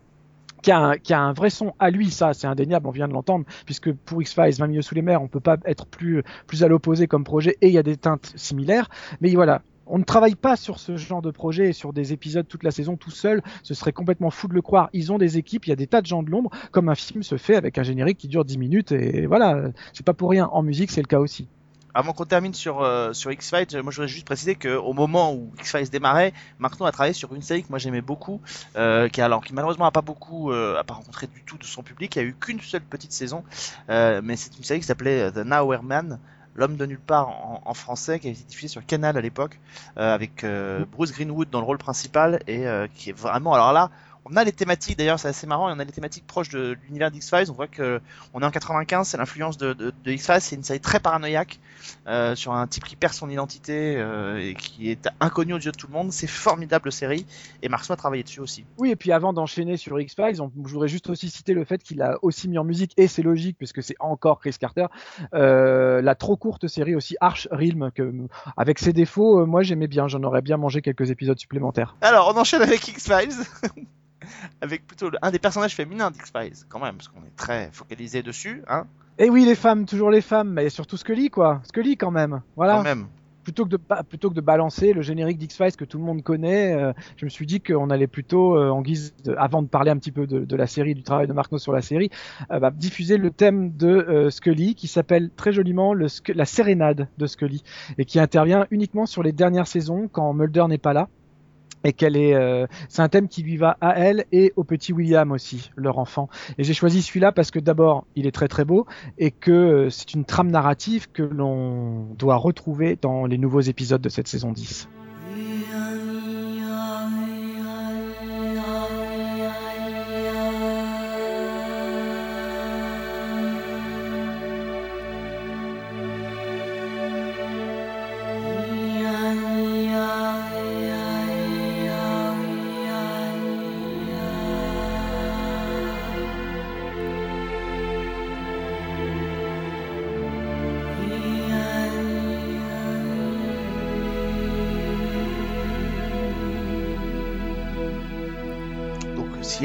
Qui a, un, qui a, un, vrai son à lui, ça c'est indéniable, on vient de l'entendre, puisque pour X-Files 20 milieux sous les mers, on peut pas être plus, plus à l'opposé comme projet, et il y a des teintes similaires, mais voilà, on ne travaille pas sur ce genre de projet et sur des épisodes toute la saison tout seul. Ce serait complètement fou de le croire. Ils ont des équipes, il y a des tas de gens de l'ombre, comme un film se fait avec un générique qui dure 10 minutes. Et voilà, c'est pas pour rien. En musique, c'est le cas aussi. Avant qu'on termine sur, euh, sur X-Files, moi je voudrais juste préciser qu'au moment où X-Files démarrait, Martin a travaillé sur une série que moi j'aimais beaucoup, euh, qui, alors, malheureusement a pas beaucoup, euh, a pas rencontré du tout de son public, il y a eu qu'une seule petite saison, euh, mais c'est une série qui s'appelait The Nowhere Man, L'homme de nulle part en, en, français qui a été diffusé sur Canal à l'époque euh, avec euh, Bruce Greenwood dans le rôle principal et euh, qui est vraiment alors là on a les thématiques d'ailleurs c'est assez marrant on a les thématiques proches de, l'univers d'X-Files. On voit que on est en 95 c'est l'influence de, de, de X-Files. C'est une série très paranoïaque euh, sur un type qui perd son identité euh, et qui est inconnu aux yeux de tout le monde. C'est formidable série. Et Marceau a travaillé dessus aussi. Oui et puis avant d'enchaîner sur X-Files je voudrais juste aussi citer le fait qu'il a aussi mis en musique et c'est logique puisque c'est encore Chris Carter euh, la trop courte série aussi Arch Realm que avec ses défauts moi j'aimais bien. J'en aurais bien mangé quelques épisodes supplémentaires. Alors on enchaîne avec X-Files avec plutôt un des personnages féminins d'X-Files, quand même, parce qu'on est très focalisé dessus, hein. Et oui, les femmes, toujours les femmes, mais surtout Scully, quoi. Scully, quand même. Voilà. Quand même. Plutôt que, de, plutôt que de balancer le générique d'X-Files que tout le monde connaît, euh, je me suis dit qu'on allait plutôt, euh, en guise de, avant de parler un petit peu de, de, la série, du travail de Mark sur la série, euh, bah, diffuser le thème de Scully qui s'appelle très joliment le, la sérénade de Scully et qui intervient uniquement sur les dernières saisons quand Mulder n'est pas là et qu'elle est euh, c'est un thème qui lui va à elle et au petit William aussi leur enfant. Et j'ai choisi celui-là parce que d'abord il est très très beau et que euh, c'est une trame narrative que l'on doit retrouver dans les nouveaux épisodes de cette saison 10 s'il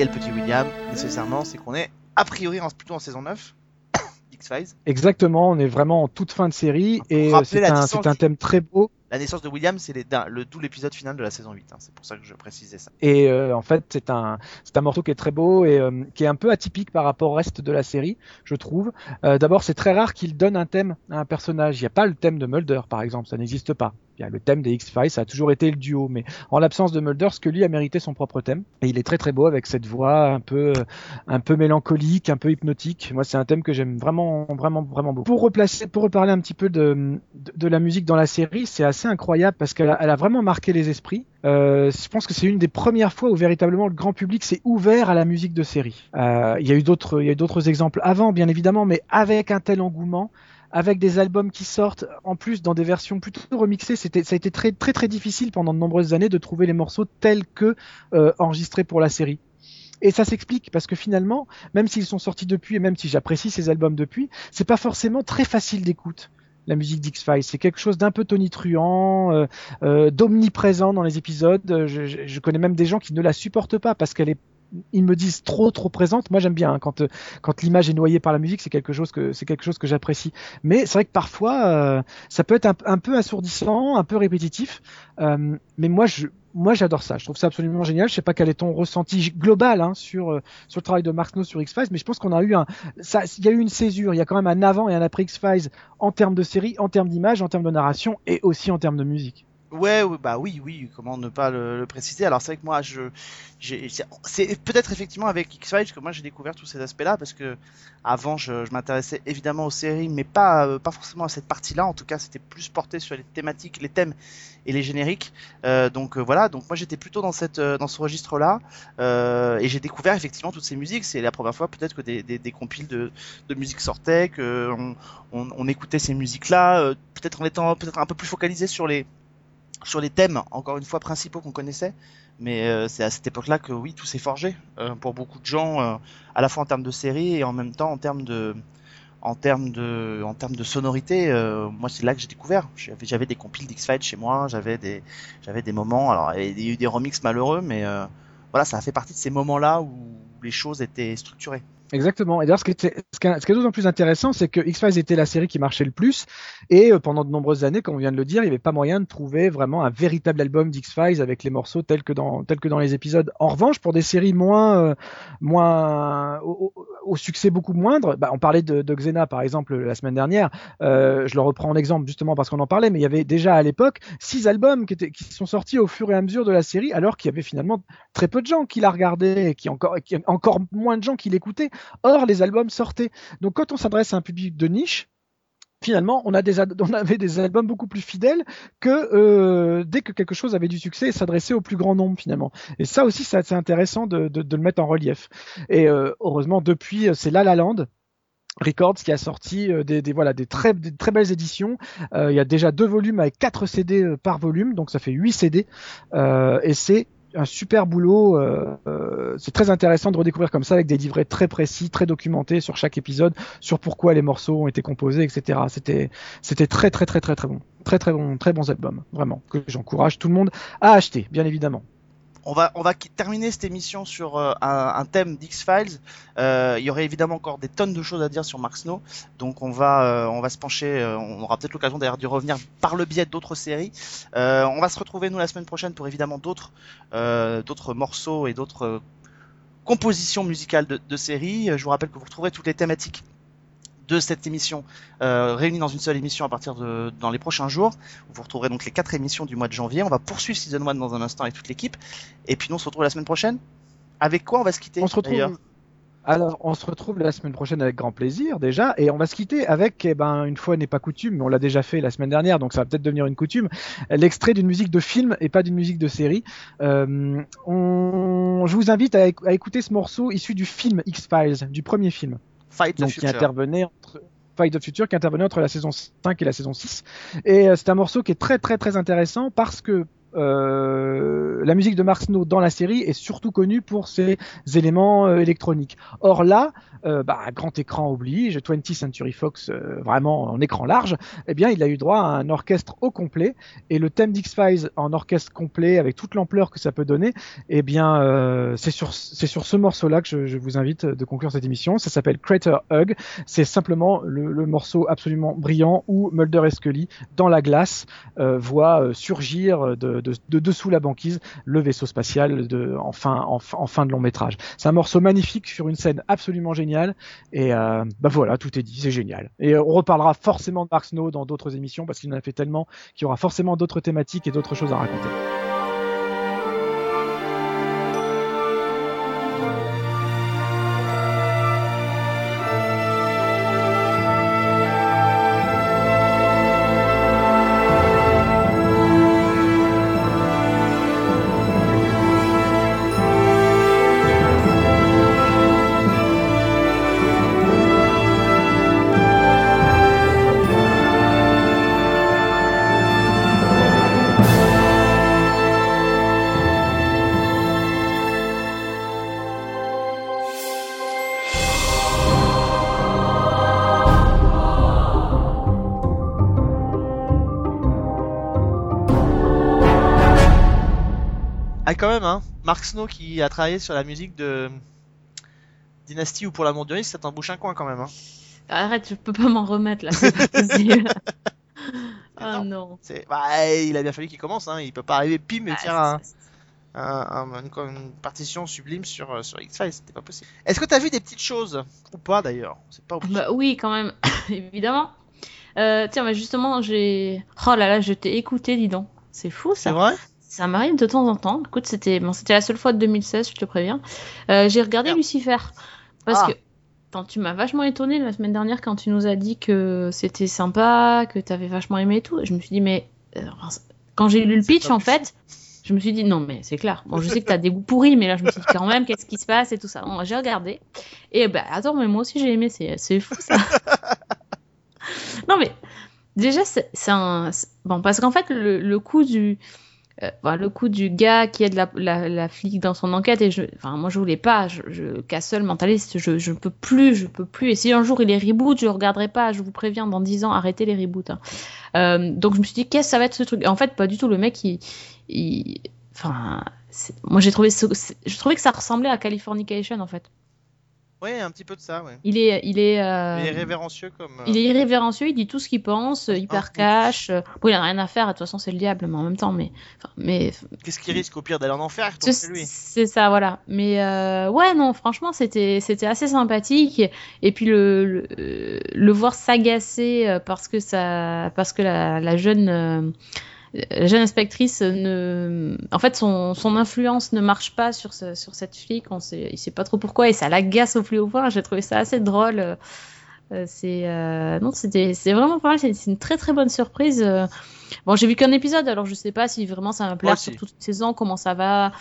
le petit William, nécessairement, c'est qu'on est a priori en, plutôt en saison 9. X-Files. Exactement, on est vraiment en toute fin de série et c'est un, un, thème très beau. La naissance de William, c'est le tout l'épisode final de la saison 8. Hein. C'est pour ça que je précisais ça. Et euh, en fait, c'est un, c'est un morceau qui est très beau et euh, qui est un peu atypique par rapport au reste de la série, je trouve. Euh, D'abord, c'est très rare qu'il donne un thème à un personnage. Il n'y a pas le thème de Mulder, par exemple, ça n'existe pas. Le thème des X-Files, ça a toujours été le duo, mais en l'absence de Mulder, Scully a mérité son propre thème. Et il est très très beau avec cette voix un peu, un peu mélancolique, un peu hypnotique. Moi, c'est un thème que j'aime vraiment, vraiment, vraiment beaucoup. Pour replacer, pour reparler un petit peu de, de, la musique dans la série, c'est assez incroyable parce qu'elle a, elle a vraiment marqué les esprits. Euh, je pense que c'est une des premières fois où véritablement le grand public s'est ouvert à la musique de série. Euh, il y a eu d'autres, il y a eu d'autres exemples avant, bien évidemment, mais avec un tel engouement, avec des albums qui sortent en plus dans des versions plutôt remixées. C'était, ça a été très très très difficile pendant de nombreuses années de trouver les morceaux tels que euh, enregistrés pour la série. Et ça s'explique parce que finalement, même s'ils sont sortis depuis et même si j'apprécie ces albums depuis, c'est pas forcément très facile d'écoute. La musique d'X-Files, c'est quelque chose d'un peu tonitruant, euh, euh, d'omniprésent dans les épisodes. Je, connais même des gens qui ne la supportent pas parce qu'elle est ils me disent trop trop présente. Moi j'aime bien hein, quand euh, quand l'image est noyée par la musique, c'est quelque chose que c'est quelque chose que j'apprécie. Mais c'est vrai que parfois euh, ça peut être un, peu assourdissant, un peu répétitif. Euh, mais moi moi j'adore ça. Je trouve ça absolument génial. Je sais pas quel est ton ressenti global hein, sur sur le travail de Mark Snow sur X Files, mais je pense qu'on a eu un il y a eu une césure. Il y a quand même un avant et un après X Files en termes de série, en termes d'image, en termes de narration et aussi en termes de musique. Ouais, ouais, bah oui, oui, comment ne pas le, préciser. Alors c'est vrai que moi, je, c'est- peut-être effectivement avec X-Files que moi j'ai découvert tous ces aspects-là, parce que avant je, m'intéressais évidemment aux séries, mais pas, euh, pas forcément à cette partie-là. En tout cas, c'était plus porté sur les thématiques, les thèmes et les génériques. Euh, donc euh, voilà, donc moi j'étais plutôt dans cette, dans ce registre-là, et j'ai découvert effectivement toutes ces musiques. C'est la première fois peut-être que des, des, compiles de, de musique sortaient, que on, écoutait ces musiques-là, peut-être en étant peut-être un peu plus focalisé sur les sur les thèmes, encore une fois, principaux qu'on connaissait. Mais euh, c'est à cette époque-là que oui, tout s'est forgé euh, pour beaucoup de gens, euh, à la fois en termes de série et en même temps en termes de, en termes de, en termes de sonorité. moi, c'est là que j'ai découvert. J'avais, des compiles d'X-Files chez moi, j'avais des, j'avais des moments. Alors, il y a eu des remixes malheureux, mais voilà, ça a fait partie de ces moments-là où les choses étaient structurées. Exactement. Et d'ailleurs, ce qui est, ce qui est, d'autant plus intéressant, c'est que X-Files était la série qui marchait le plus. Et euh, pendant de nombreuses années, comme on vient de le dire, il n'y avait pas moyen de trouver vraiment un véritable album d'X-Files avec les morceaux tels que dans, tels que dans les épisodes. En revanche, pour des séries moins, euh, moins, au succès beaucoup moindre, bah, on parlait de, Xena par exemple la semaine dernière. Euh, je le reprends en exemple justement parce qu'on en parlait, mais il y avait déjà à l'époque six albums qui, sont sortis au fur et à mesure de la série, alors qu'il y avait finalement très peu de gens qui la regardaient et encore, encore moins de gens qui l'écoutaient. Or, les albums sortaient. Donc, quand on s'adresse à un public de niche, finalement, on, a des on avait des albums beaucoup plus fidèles que euh, dès que quelque chose avait du succès et s'adressait au plus grand nombre, finalement. Et ça aussi, c'est intéressant de, de- de le mettre en relief. Et euh, heureusement, depuis, euh, c'est La La Land. Records qui a sorti euh, des, des- voilà des très des très belles éditions. Euh, il y a déjà deux volumes avec 4 CD euh, par volume, donc ça fait 8 CD. Et c'est un super boulot. euh, euh, c'est très intéressant de redécouvrir comme ça avec des livrets très précis, très documentés sur chaque épisode, sur pourquoi les morceaux ont été composés, etc. C'était c'était très très très très très bon, très très bon, très bons albums, vraiment que j'encourage tout le monde à acheter, bien évidemment. On va, terminer cette émission sur euh, un, thème d'X-Files. Euh, il y aurait évidemment encore des tonnes de choses à dire sur Mark Snow. Donc on va, euh, se pencher, on aura peut-être l'occasion d'ailleurs d'y revenir par le biais d'autres séries. On va se retrouver nous la semaine prochaine pour évidemment d'autres, morceaux et d'autres compositions musicales de, de séries. Je vous rappelle que vous retrouverez toutes les thématiques de cette émission euh, réunies dans une seule émission à partir de dans les prochains jours. Vous retrouverez donc les quatre émissions du mois de janvier. On va poursuivre Season 1 dans un instant avec toute l'équipe. Et puis nous on se retrouve la semaine prochaine. Avec quoi on va se quitter On se retrouve. Alors, on se retrouve la semaine prochaine avec grand plaisir déjà, et on va se quitter avec, eh ben, une fois n'est pas coutume, mais on l'a déjà fait la semaine dernière, donc ça va peut-être devenir une coutume, l'extrait d'une musique de film et pas d'une musique de série. Euh, on... Je vous invite à écouter ce morceau issu du film X-Files, du premier film Fight the donc qui Future. intervenait entre Fight the Future qui intervenait entre la saison 5 et la saison 6 et euh, c'est un morceau qui est très très très intéressant parce que euh, la musique de Mark Snow dans la série est surtout connue pour ses éléments euh, électroniques. Or là, euh, bah, grand écran oblige, 20th Century Fox euh, vraiment en écran large, eh bien il a eu droit à un orchestre au complet et le thème d'X-Files en orchestre complet avec toute l'ampleur que ça peut donner, eh bien c'est sur sur ce morceau-là que je, vous invite de conclure cette émission. Ça s'appelle Crater Hug. C'est simplement le, le morceau absolument brillant où Mulder et Scully dans la glace voient surgir de, de, de dessous la banquise le vaisseau spatial de, en, fin, de long métrage. C'est un morceau magnifique sur une scène absolument géniale et euh, bah voilà, tout est dit, c'est génial. Et on reparlera forcément de Mark Snow dans d'autres émissions parce qu'il en a fait tellement qu'il y aura forcément d'autres thématiques et d'autres choses à raconter. Même, hein. Mark Snow qui a travaillé sur la musique de Dynasty ou pour l'amour du risque, ça t'en bouche un coin quand même, hein. Arrête, je peux pas m'en remettre là. c'est pas possible. oh non. C'est, bah, il a bien fallu qu'il commence, hein. Il peut pas arriver pim et Ah, faire un, c'est- un- un- une, une partition sublime sur, euh, sur X-Files, c'était pas possible. Est-ce que t'as vu des petites choses? Ou pas d'ailleurs? C'est pas obligé. Bah oui, quand même, évidemment. Euh, tiens, bah justement, j'ai. Oh là là, je t'ai écouté, dis donc. C'est fou C'est ça. vrai? Ça m'arrive de temps en temps. Écoute, c'était bon, c'était la seule fois de 2016, je te préviens. Euh, j'ai regardé Merde. Lucifer parce Ah. que attends, tu m'as vachement étonné la semaine dernière quand tu nous as dit que c'était sympa, que t'avais vachement aimé et tout. Je me suis dit mais euh, quand j'ai lu le pitch en fait, je me suis dit non mais c'est clair. Bon, je sais que t'as des goûts pourris, mais là je me suis dit quand même qu'est-ce qui se passe et tout ça. Bon, j'ai regardé et ben attends mais moi aussi j'ai aimé, c'est fou ça. non mais déjà c'est un bon parce qu'en fait le, le coup du euh, voilà, le coup du gars qui aide la, la, la flic dans son enquête et je enfin moi je voulais pas je, je Castle mentaliste je je peux plus je peux plus. Et si un jour il est reboot je regarderai pas. Je vous préviens dans 10 ans arrêtez les reboots hein. Euh, donc je me suis dit qu'est-ce que ça va être ce truc? En fait pas du tout. Le mec il, il... enfin moi j'ai trouvé je trouvais que ça ressemblait à Californication en fait Ouais, un petit peu de ça, ouais. il est il est euh, Il est révérencieux comme. euh, il est irrévérencieux, il dit tout ce qu'il pense, euh, hyper Ah, oui. cash. euh, Bon, il a rien à faire, de toute façon, c'est le diable, mais en même temps, mais. enfin, mais Qu'est-ce qu'il risque au pire d'aller en enfer c'est chez lui. c'est ça, voilà. Mais euh, ouais, non, franchement, c'était c'était assez sympathique. Et, puis le, le, le voir s'agacer parce que ça parce que la, la jeune la jeune inspectrice ne en fait son, son influence ne marche pas sur ce, sur cette flic, on sait il sait pas trop pourquoi et ça l'agace au plus haut point. J'ai trouvé ça assez drôle. Euh, euh, c'est euh, non, c'était c'est vraiment pas mal, c'est une très très bonne surprise. euh. Bon, j'ai vu qu'un épisode, alors je sais pas si vraiment ça va me plaire sur toute une saison, comment ça va.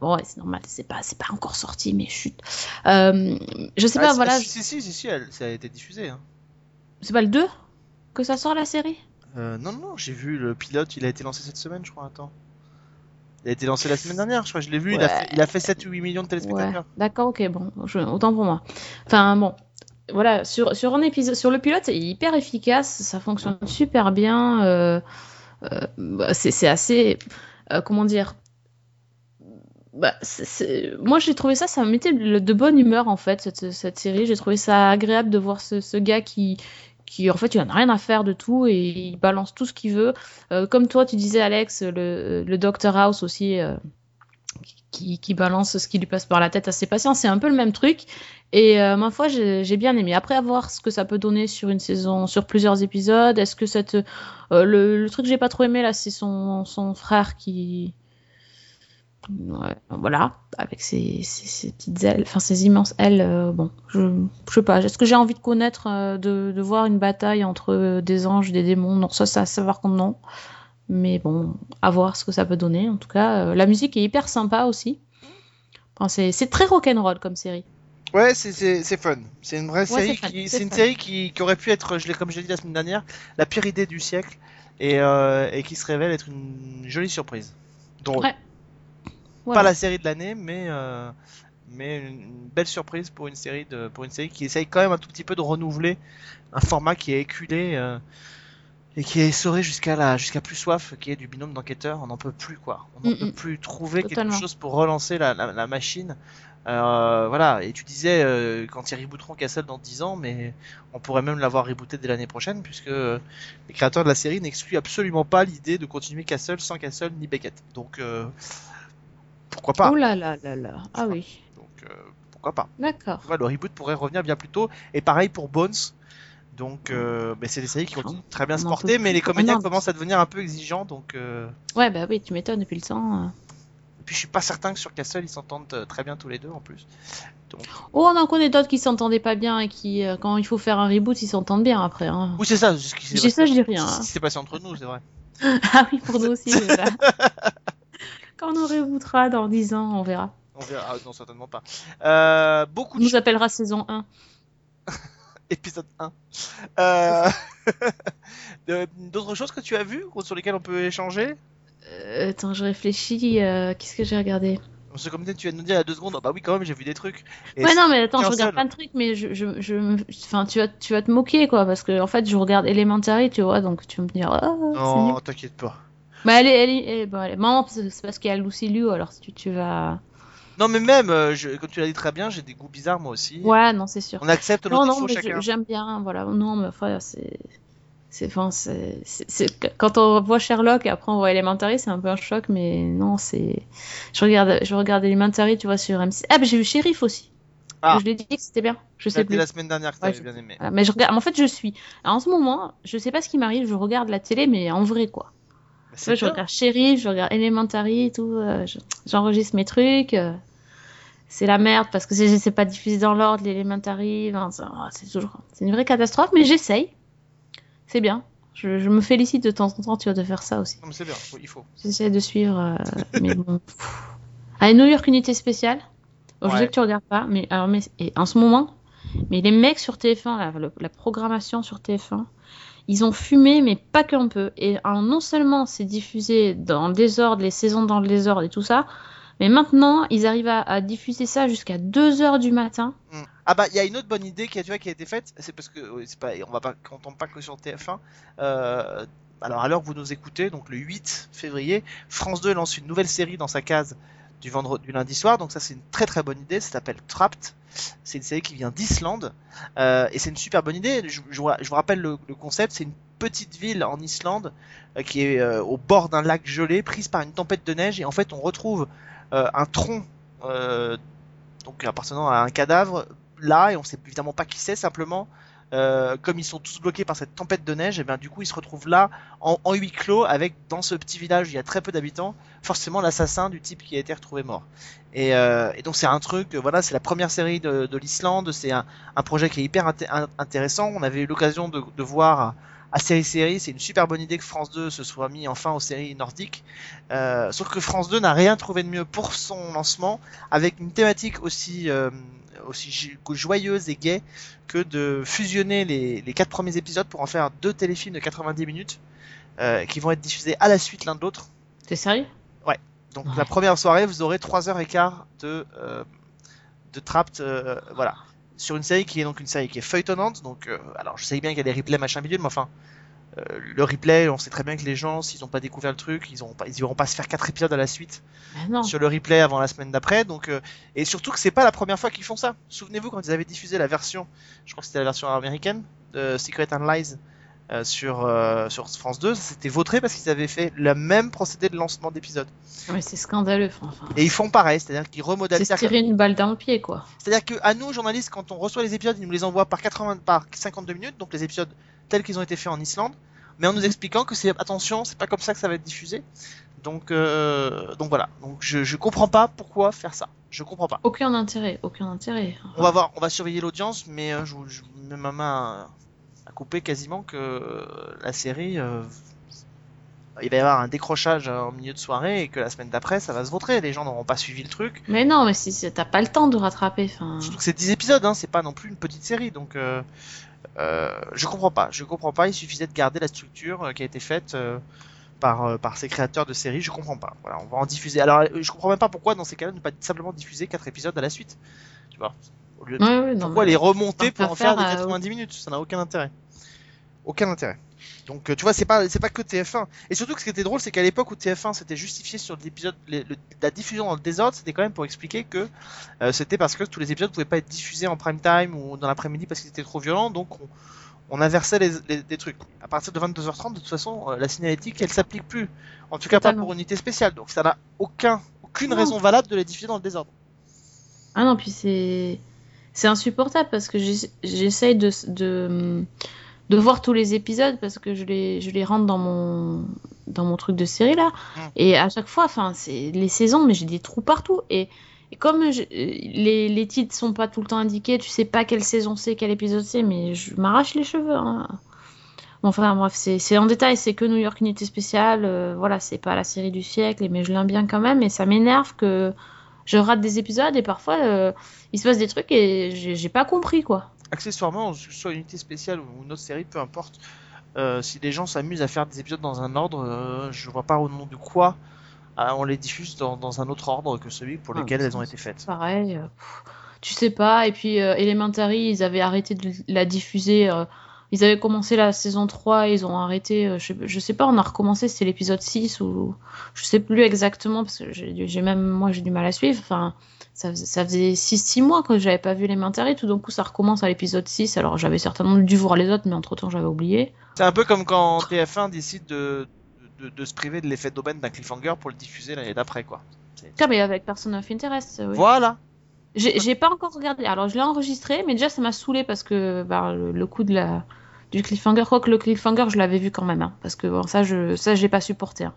Bon, ouais, c'est normal, c'est pas, c'est pas encore sorti, mais chut. Euh, je sais Ah, pas, voilà, Si, si, si, si, si, elle- ça a été diffusé. Hein. c'est pas le 2 que ça sort la série? Euh, non, non, j'ai vu le pilote, il a été lancé cette semaine, je crois. Attends. Il a été lancé la semaine dernière, je crois, je l'ai vu. Il, a fait, il a fait 7 ou 8 millions de Ouais, téléspectateurs. d'accord, ok, bon, je- autant pour moi. Enfin, bon, voilà, sur, sur un épisode, sur le pilote, c'est hyper efficace, ça fonctionne super bien. euh, euh, bah, c'est assez, euh, comment dire, bah, moi j'ai trouvé ça, ça me mettait de, de bonne humeur en fait cette, cette série. J'ai trouvé ça agréable de voir ce, ce gars qui, qui en fait il en a rien à faire de tout et il balance tout ce qu'il veut. Euh, comme toi tu disais Alex, le, Dr House aussi. euh, qui, qui balance ce qui lui passe par la tête à ses patients. C'est un peu le même truc. Et euh, ma foi, j'ai bien aimé. Après, à voir ce que ça peut donner sur une saison, sur plusieurs épisodes. Est-ce que cette. le, le truc que j'ai pas trop aimé, là, c'est son, son frère qui. Ouais, voilà, avec ses, ses, ses petites ailes, enfin ses immenses ailes. euh, bon, je, je sais pas. Est-ce que j'ai envie de connaître, euh, de, de voir une bataille entre euh, des anges, des démons? Non, ça, ça, ça par contre, non. Mais bon, à voir ce que ça peut donner. En tout cas, euh, la musique est hyper sympa aussi. Enfin, c'est très rock'n'roll comme série. Ouais, c'est- fun. C'est une vraie Ouais, série qui, c'est une fun. série qui, qui aurait pu être, je comme je l'ai dit la semaine dernière, la pire idée du siècle et, et qui se révèle être une jolie surprise. Drôle. Ouais. Pas la série de l'année, mais euh, mais une, une belle surprise pour une série de pour une série qui essaye quand même un tout petit peu de renouveler un format qui est éculé euh, et qui est essoré jusqu'à la jusqu'à plus soif, qui est du binôme d'enquêteurs. On n'en peut plus quoi. On n'en Mm, peut mm. plus trouver Totalement. quelque chose pour relancer la, la, la machine. Euh, voilà, et tu disais euh, quand ils rebooteront Castle dans 10 ans, mais on pourrait même l'avoir rebooté dès l'année prochaine, puisque euh, les créateurs de la série n'excluent absolument pas l'idée de continuer Castle sans Castle ni Beckett. Donc euh, pourquoi pas Oh là là là là. Ah oui. Donc euh, pourquoi pas D'accord. Le reboot pourrait revenir bien plus tôt, et pareil pour Bones. Donc euh, ben, c'est des séries qui continuent très bien se porter, mais les comédiens Ah commencent à devenir un peu exigeants, donc euh, Ouais, bah oui, tu m'étonnes depuis le temps. euh. et puis je suis pas certain que sur Castle ils s'entendent euh, très bien tous les deux en plus. Oh, on en connaît d'autres qui s'entendaient pas bien et qui, quand il faut faire un reboot, ils s'entendent bien après. hein. Oui c'est ça, dis ça, je dis rien. c'est hein. passé entre nous, c'est vrai. ah oui, pour nous aussi. Quand on rebootera dans 10 ans, on verra. On verra. Ah, non, certainement pas. Euh, beaucoup de nous appellera saison 1. épisode 1. Euh... D'autres choses que tu as vues ou sur lesquelles on peut échanger? Euh, attends, je réfléchis. euh, Qu'est-ce que j'ai regardé? Parce que comme tu viens de nous dire il y a deux secondes, ah bah oui quand même j'ai vu des trucs. Et Ouais, c'est- non, mais attends, je regarde seul. plein de trucs, mais je, je, enfin, tu vas, tu vas te moquer, quoi, parce que, en fait, je regarde Elementary, tu vois, donc tu vas me dire, ah, c'est. Non, t'inquiète pas. Bah, elle est, elle est, elle est- bon, elle est- non, c'est parce qu'il y a Lucy Liu, alors si tu, tu vas. Non, mais même, euh, je- comme tu l'as dit très bien, j'ai des goûts bizarres moi aussi. Ouais, non, c'est sûr. On accepte Non, notre non, mais chacun. j'aime bien, voilà. Non, mais enfin, c'est. C'est, enfin, c'est, c'est- c'est- quand on voit Sherlock et après on voit Elementary, c'est un peu un choc, mais non, c'est. Je regarde, je regarde Elementary, tu vois, sur M6. Ah, mais j'ai vu Sheriff aussi. Ah. Je l'ai dit que c'était bien. Je sais C'était plus. la semaine dernière que Ouais, je- bien aimé. Voilà, mais je regarde. En fait, je suis. Alors, en ce moment, je sais pas ce qui m'arrive. Je regarde la télé, mais en vrai, quoi. Mais Tu vois, c'est je regarde Sheriff, je regarde Elementary et tout. euh, je- J'enregistre mes trucs. euh, c'est la merde parce que c'est pas diffusé dans l'ordre, l'Elementary. ah, c'est toujours. C'est une vraie catastrophe, mais j'essaye. C'est bien. Je, je me félicite de temps en temps, tu vois, de faire ça aussi. Non, mais c'est bien, il faut. J'essaie de suivre. euh, mais bon. Allez, New York Unité Spéciale. Je sais que tu regardes pas, mais, alors, mais et en ce moment, mais les mecs sur TF1, là, le- la programmation sur TF1, ils ont fumé, mais pas qu'un peu. Et non seulement c'est diffusé dans le désordre, les saisons dans le désordre et tout ça, mais maintenant, ils arrivent à, diffuser ça jusqu'à 2h du matin. Mm. Ah bah il y a une autre bonne idée qui a, a été faite, c'est parce que c'est pas, on va pas, on tombe pas que sur TF1. Euh, alors à l'heure que vous nous écoutez, donc le 8 février, France 2 lance une nouvelle série dans sa case du vendredi, du lundi soir. Donc ça c'est une très très bonne idée. Ça s'appelle Trapped. C'est une série qui vient d'Islande euh, et c'est une super bonne idée. Je, vous- rappelle le, concept. C'est une petite ville en Islande euh, qui est euh, au bord d'un lac gelé, prise par une tempête de neige et en fait on retrouve un tronc donc appartenant à un cadavre là et on sait évidemment pas qui c'est simplement euh, comme ils sont tous bloqués par cette tempête de neige et bien du coup ils se retrouvent là en, huis clos avec dans ce petit village où il y a très peu d'habitants forcément l'assassin du type qui a été retrouvé mort. Et, euh, donc c'est un truc euh, voilà c'est la première série de, de l'Islande c'est un, projet qui est hyper inté- in- intéressant. On avait eu l'occasion de, voir à, série série c'est une super bonne idée que France 2 se soit mis enfin aux séries nordiques. Sauf que France 2 n'a rien trouvé de mieux pour son lancement avec une thématique aussi aussi jo- joyeuse et gaie que de fusionner les, les quatre premiers épisodes pour en faire deux téléfilms de 90 minutes euh, qui vont être diffusés à la suite l'un de l'autre. T'es sérieux? Donc Ouais. la première soirée, vous aurez 3 heures et quart de euh, de Trapped, euh, voilà, sur une série qui est donc une série qui est feuilletonnante. Donc alors je sais bien qu'il y a des replays machin bidule, mais enfin euh, le replay, on sait très bien que les gens, s'ils n'ont pas découvert le truc, ils n'iront pas, ils iront pas se faire quatre épisodes à la suite sur le replay avant la semaine d'après. Donc, euh, et surtout que c'est pas la première fois qu'ils font ça. Souvenez-vous quand ils avaient diffusé la version, je crois que c'était la version américaine de Secret and Lies euh, sur sur France 2, c'était vautré parce qu'ils avaient fait le même procédé de lancement d'épisode. Mais c'est scandaleux, enfin. Et ils font pareil, c'est-à-dire qu'ils remodèlent. C'est tirer une balle dans le pied, quoi. C'est-à-dire que à nous journalistes, quand on reçoit les épisodes, ils nous les envoient par 80 par 52 minutes, donc les épisodes tels qu'ils ont été faits en Islande, mais en nous expliquant que c'est attention, c'est pas comme ça que ça va être diffusé. Donc euh, donc voilà. Donc je je comprends pas pourquoi faire ça. Je comprends pas. Aucun intérêt, aucun intérêt. On va voir, on va surveiller l'audience, mais euh, je, je mets ma main à, à couper quasiment que la série, euh, il va y avoir un décrochage en milieu de soirée et que la semaine d'après, ça va se vautrer. Les gens n'auront pas suivi le truc. Mais non, mais si si t'as pas le temps de rattraper, enfin. Surtout que c'est 10 épisodes, hein, c'est pas non plus une petite série, donc euh, euh, je comprends pas. Je comprends pas. Il suffisait de garder la structure euh, qui a été faite euh, par par ces créateurs de séries. Je comprends pas. Voilà, on va en diffuser. Alors, je comprends même pas pourquoi dans ces cas-là ne pas simplement diffuser quatre épisodes à la suite. Tu vois. Au lieu de- Ouais, ouais, non, pourquoi les remonter pour en faire des faire, euh, 90 minutes? Ça n'a aucun intérêt. Aucun intérêt. Donc euh, tu vois, c'est pas c'est pas que TF1. Et surtout ce qui était drôle, c'est qu'à l'époque où TF1 s'était justifié sur l'épisode, la diffusion dans le désordre, c'était quand même pour expliquer que euh, c'était parce que tous les épisodes pouvaient pas être diffusés en prime time ou dans l'après-midi parce qu'ils étaient trop violents, donc on, on inversait les, trucs. À partir de 22h30, de toute façon, euh, la signalétique, elle s'applique plus. En tout cas, pas pour unité spéciale. Donc ça n'a aucun aucune Non. raison valable de les diffuser dans le désordre. Ah non, puis c'est c'est insupportable parce que j'ess- j'essaye de, de de voir tous les épisodes parce que je les je les rentre dans mon dans mon truc de série là Mm. et à chaque fois enfin c'est les saisons mais j'ai des trous partout et, et comme je- les, les titres sont pas tout le temps indiqués tu sais pas quelle saison c'est quel épisode c'est mais je m'arrache les cheveux hein. Bon, enfin bref c'est en détail c'est que New York Unité Spéciale euh, voilà c'est pas la série du siècle mais je l'aime bien quand même et ça m'énerve que je rate des épisodes et parfois euh, il se passe des trucs et j'ai pas compris quoi. Accessoirement, soit unité spéciale ou une autre série, peu importe, euh, si les gens s'amusent à faire des épisodes dans un ordre, euh, je vois pas au nom de quoi euh, on les diffuse dans, dans un autre ordre que celui pour Ah, lequel elles ont été faites. Pareil, euh, pff, tu sais pas. Et puis Elementary, ils avaient arrêté de la diffuser ils avaient commencé la saison 3, ils ont arrêté, je, sais- je sais pas, on a recommencé, c'était l'épisode 6 ou je sais plus exactement parce que j'ai j'ai même moi j'ai du mal à suivre. Enfin, ça faisait, ça faisait 6 mois que j'avais pas vu les séries, tout d'un coup ça recommence à l'épisode 6. Alors j'avais certainement dû voir les autres, mais entre-temps j'avais oublié. C'est un peu comme quand TF1 décide de, de, de se priver de l'effet d'aubaine d'un cliffhanger pour le diffuser l'année d'après, quoi. Ah, mais avec Person of Interest, oui. Voilà. J'ai j'ai pas encore regardé. Alors, je l'ai enregistré, mais déjà, ça m'a saoulé parce que bah, le, le coup de la, du cliffhanger, quoique le cliffhanger, je l'avais vu quand même. hein, parce que bon, ça, je ça, j'ai pas supporté. hein.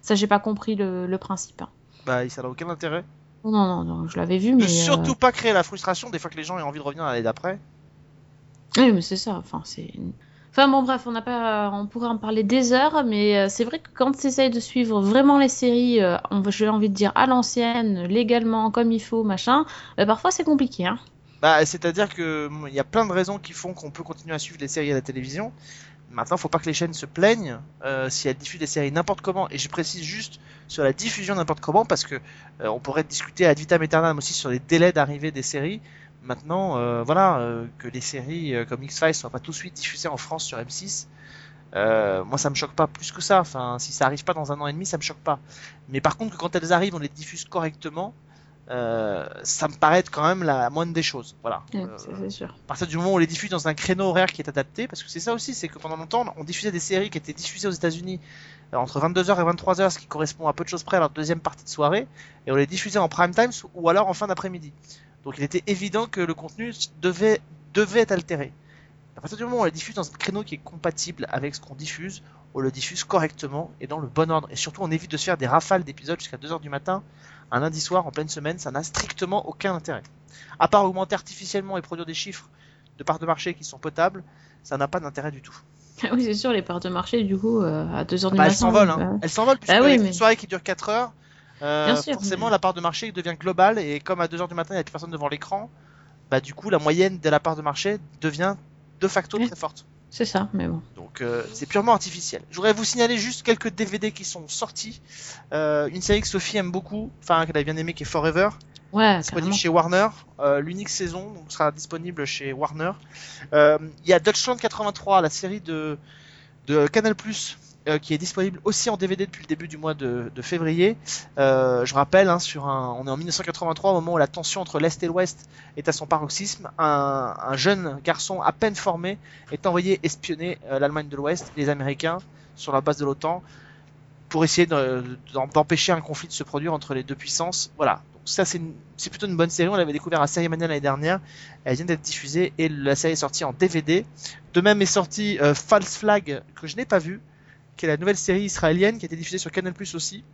Ça, j'ai pas compris le, le principe. hein. Bah, ça n'a aucun intérêt. Non, non, non, je l'avais vu, Ne mais. euh, surtout pas créer la frustration des fois que les gens aient envie de revenir l'année d'après. Oui, mais c'est ça. Enfin, c'est. Enfin bon, bref, on n'a pas, on pourrait en parler des heures, mais euh, c'est vrai que quand tu essayes de suivre vraiment les séries, euh, j'ai envie de dire à l'ancienne, légalement, comme il faut, machin, euh, parfois c'est compliqué. Hein. Bah, c'est-à-dire que il y a plein de raisons qui font qu'on peut continuer à suivre les séries à la télévision. Maintenant, faut pas que les chaînes se plaignent euh, si elles diffusent des séries n'importe comment. Et je précise juste sur la diffusion n'importe comment parce que euh, on pourrait discuter ad vitam aeternam aussi sur les délais d'arrivée des séries. Maintenant, euh, voilà, euh, que les séries comme X-Files soient pas tout de suite diffusées en France sur M6. euh, moi, ça me choque pas plus que ça. Enfin, si ça arrive pas dans un an et demi, ça me choque pas. Mais par contre, quand elles arrivent, on les diffuse correctement. Euh, ça me paraît être quand même la moindre des choses. Voilà. Ouais, Euh, sûr. à partir du moment où on les diffuse dans un créneau horaire qui est adapté, parce que c'est ça aussi, c'est que pendant longtemps, on diffusait des séries qui étaient diffusées aux États-Unis euh, entre 22h et 23h, ce qui correspond à peu de choses près à leur deuxième partie de soirée, et on les diffusait en prime time ou alors en fin d'après-midi. Donc il était évident que le contenu devait, devait être altéré. À partir du moment où on les diffuse dans un créneau qui est compatible avec ce qu'on diffuse, on le diffuse correctement et dans le bon ordre. Et surtout, on évite de se faire des rafales d'épisodes jusqu'à 2h du matin, un lundi soir en pleine semaine, ça n'a strictement aucun intérêt. À part augmenter artificiellement et produire des chiffres de parts de marché qui sont potables, ça n'a pas d'intérêt du tout. Oui, c'est sûr, les parts de marché, du coup, euh, à 2h du Bah, matin. elles s'envolent, hein. bah, elles s'envolent puisque Ah oui, mais- une soirée qui dure 4 heures, euh, Bien sûr, forcément mais- la part de marché devient globale et comme à 2 heures du matin il n'y a plus personne devant l'écran, bah du coup la moyenne de la part de marché devient de facto très forte. C'est ça, mais bon. Donc euh, c'est purement artificiel. Je voudrais vous signaler juste quelques DVD qui sont sortis. Euh, une série que Sophie aime beaucoup, enfin qu'elle a bien aimé, qui est Forever, Ouais, disponible chez Warner. Euh, L'unique saison donc, sera disponible chez Warner. Il y a Deutschland 83, la série de, de Canal+, euh, qui est disponible aussi en DVD depuis le début du mois de, février. Euh, je rappelle, hein, on est en 1983, au moment où la tension entre l'Est et l'Ouest est à son paroxysme. Un, un jeune garçon à peine formé est envoyé espionner euh, l'Allemagne de l'Ouest, les Américains, sur la base de l'OTAN, pour essayer d'empêcher un conflit de se produire entre les deux puissances. Voilà. Donc ça, c'est plutôt une bonne série. On l'avait découvert à Série Mania l'année dernière. Elle vient d'être diffusée et la série est sortie en DVD. De même est sortie False Flag, que je n'ai pas vu, qui est la nouvelle série israélienne qui a été diffusée sur Canal Plus aussi,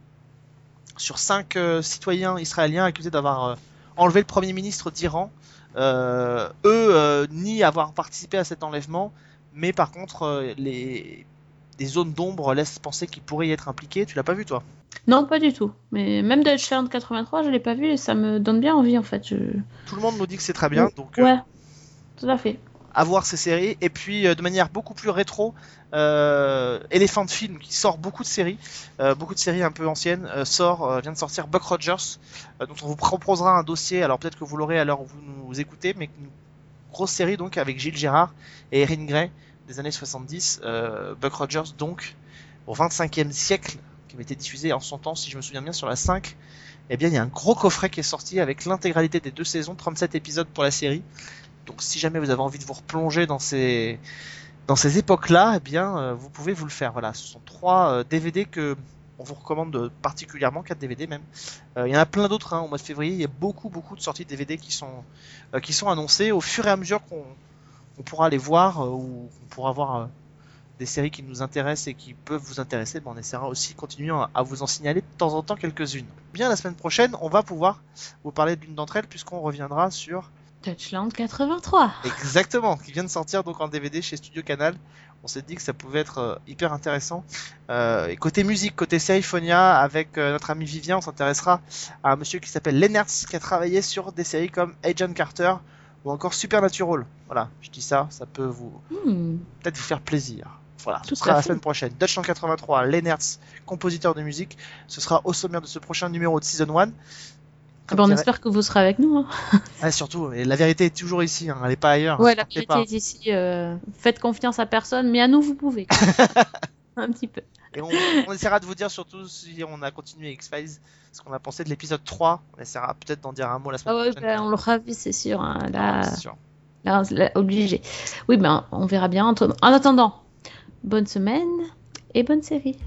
sur cinq euh, citoyens israéliens accusés d'avoir euh, enlevé le premier ministre d'Iran. Euh, eux nient avoir participé à cet enlèvement, mais par contre, les, des zones d'ombre laissent penser qu'ils pourraient y être impliqués. Tu l'as pas vu, toi? Non, pas du tout. Mais même Deutschland 83, je l'ai pas vu et ça me donne bien envie en fait. Je... Tout le monde nous dit que c'est très bien, donc euh, Ouais, tout à fait. À voir ces séries. Et puis, euh, de manière beaucoup plus rétro, euh, Elephant Film, qui sort beaucoup de séries, euh, beaucoup de séries un peu anciennes, euh, sort, vient de sortir Buck Rogers, dont on vous proposera un dossier. Alors peut-être que vous l'aurez à l'heure où vous nous écoutez, mais une grosse série donc avec Gilles Gérard et Erin Gray des années 70. Euh, Buck Rogers donc au 25e siècle, qui avait été diffusé en son temps, si je me souviens bien, sur la 5. Eh bien, il y a un gros coffret qui est sorti avec l'intégralité des deux saisons, 37 épisodes pour la série. Donc si jamais vous avez envie de vous replonger dans ces dans ces époques-là, eh bien euh, vous pouvez vous le faire. Voilà, ce sont trois euh, DVD que on vous recommande euh, particulièrement, quatre DVD même. Euh, il y en a plein d'autres hein, au mois de février. Il y a beaucoup beaucoup de sorties de DVD qui sont euh, qui sont annoncées au fur et à mesure qu'on on pourra les voir euh, ou qu'on pourra voir euh, des séries qui nous intéressent et qui peuvent vous intéresser. Ben, on essaiera aussi de continuer à vous en signaler de temps en temps quelques-unes. Bien la semaine prochaine, on va pouvoir vous parler d'une d'entre elles puisqu'on reviendra sur Touchland 83. Exactement, qui vient de sortir donc en DVD chez Studio Canal. On s'est dit que ça pouvait être euh, hyper intéressant. Euh, et côté musique, côté Seriphonia, avec euh, notre ami Vivien, on s'intéressera à un monsieur qui s'appelle Lennartz, qui a travaillé sur des séries comme Agent Carter ou encore Supernatural. Voilà, je dis ça, ça peut vous Hmm. peut-être vous faire plaisir. Voilà, ce Tout sera à la semaine prochaine. Dutchland 83, Lennartz, compositeur de musique. Ce sera au sommaire de ce prochain numéro de Season 1. On espère que vous serez avec nous. hein. Ah, surtout, et la vérité est toujours ici, hein, elle n'est pas ailleurs. Ouais, ne la vérité pas. est ici. euh, faites confiance à personne, mais à nous, vous pouvez. Un petit peu. Et on, on essaiera de vous dire surtout si on a continué X-Files, ce qu'on a pensé de l'épisode 3. On essaiera peut-être d'en dire un mot la Ah semaine ouais, prochaine. ben, on l'aura vu, c'est sûr. hein, Ah, Là, c'est sûr. là, là, obligé. Oui, ben, on verra bien. En en attendant, bonne semaine et bonne série.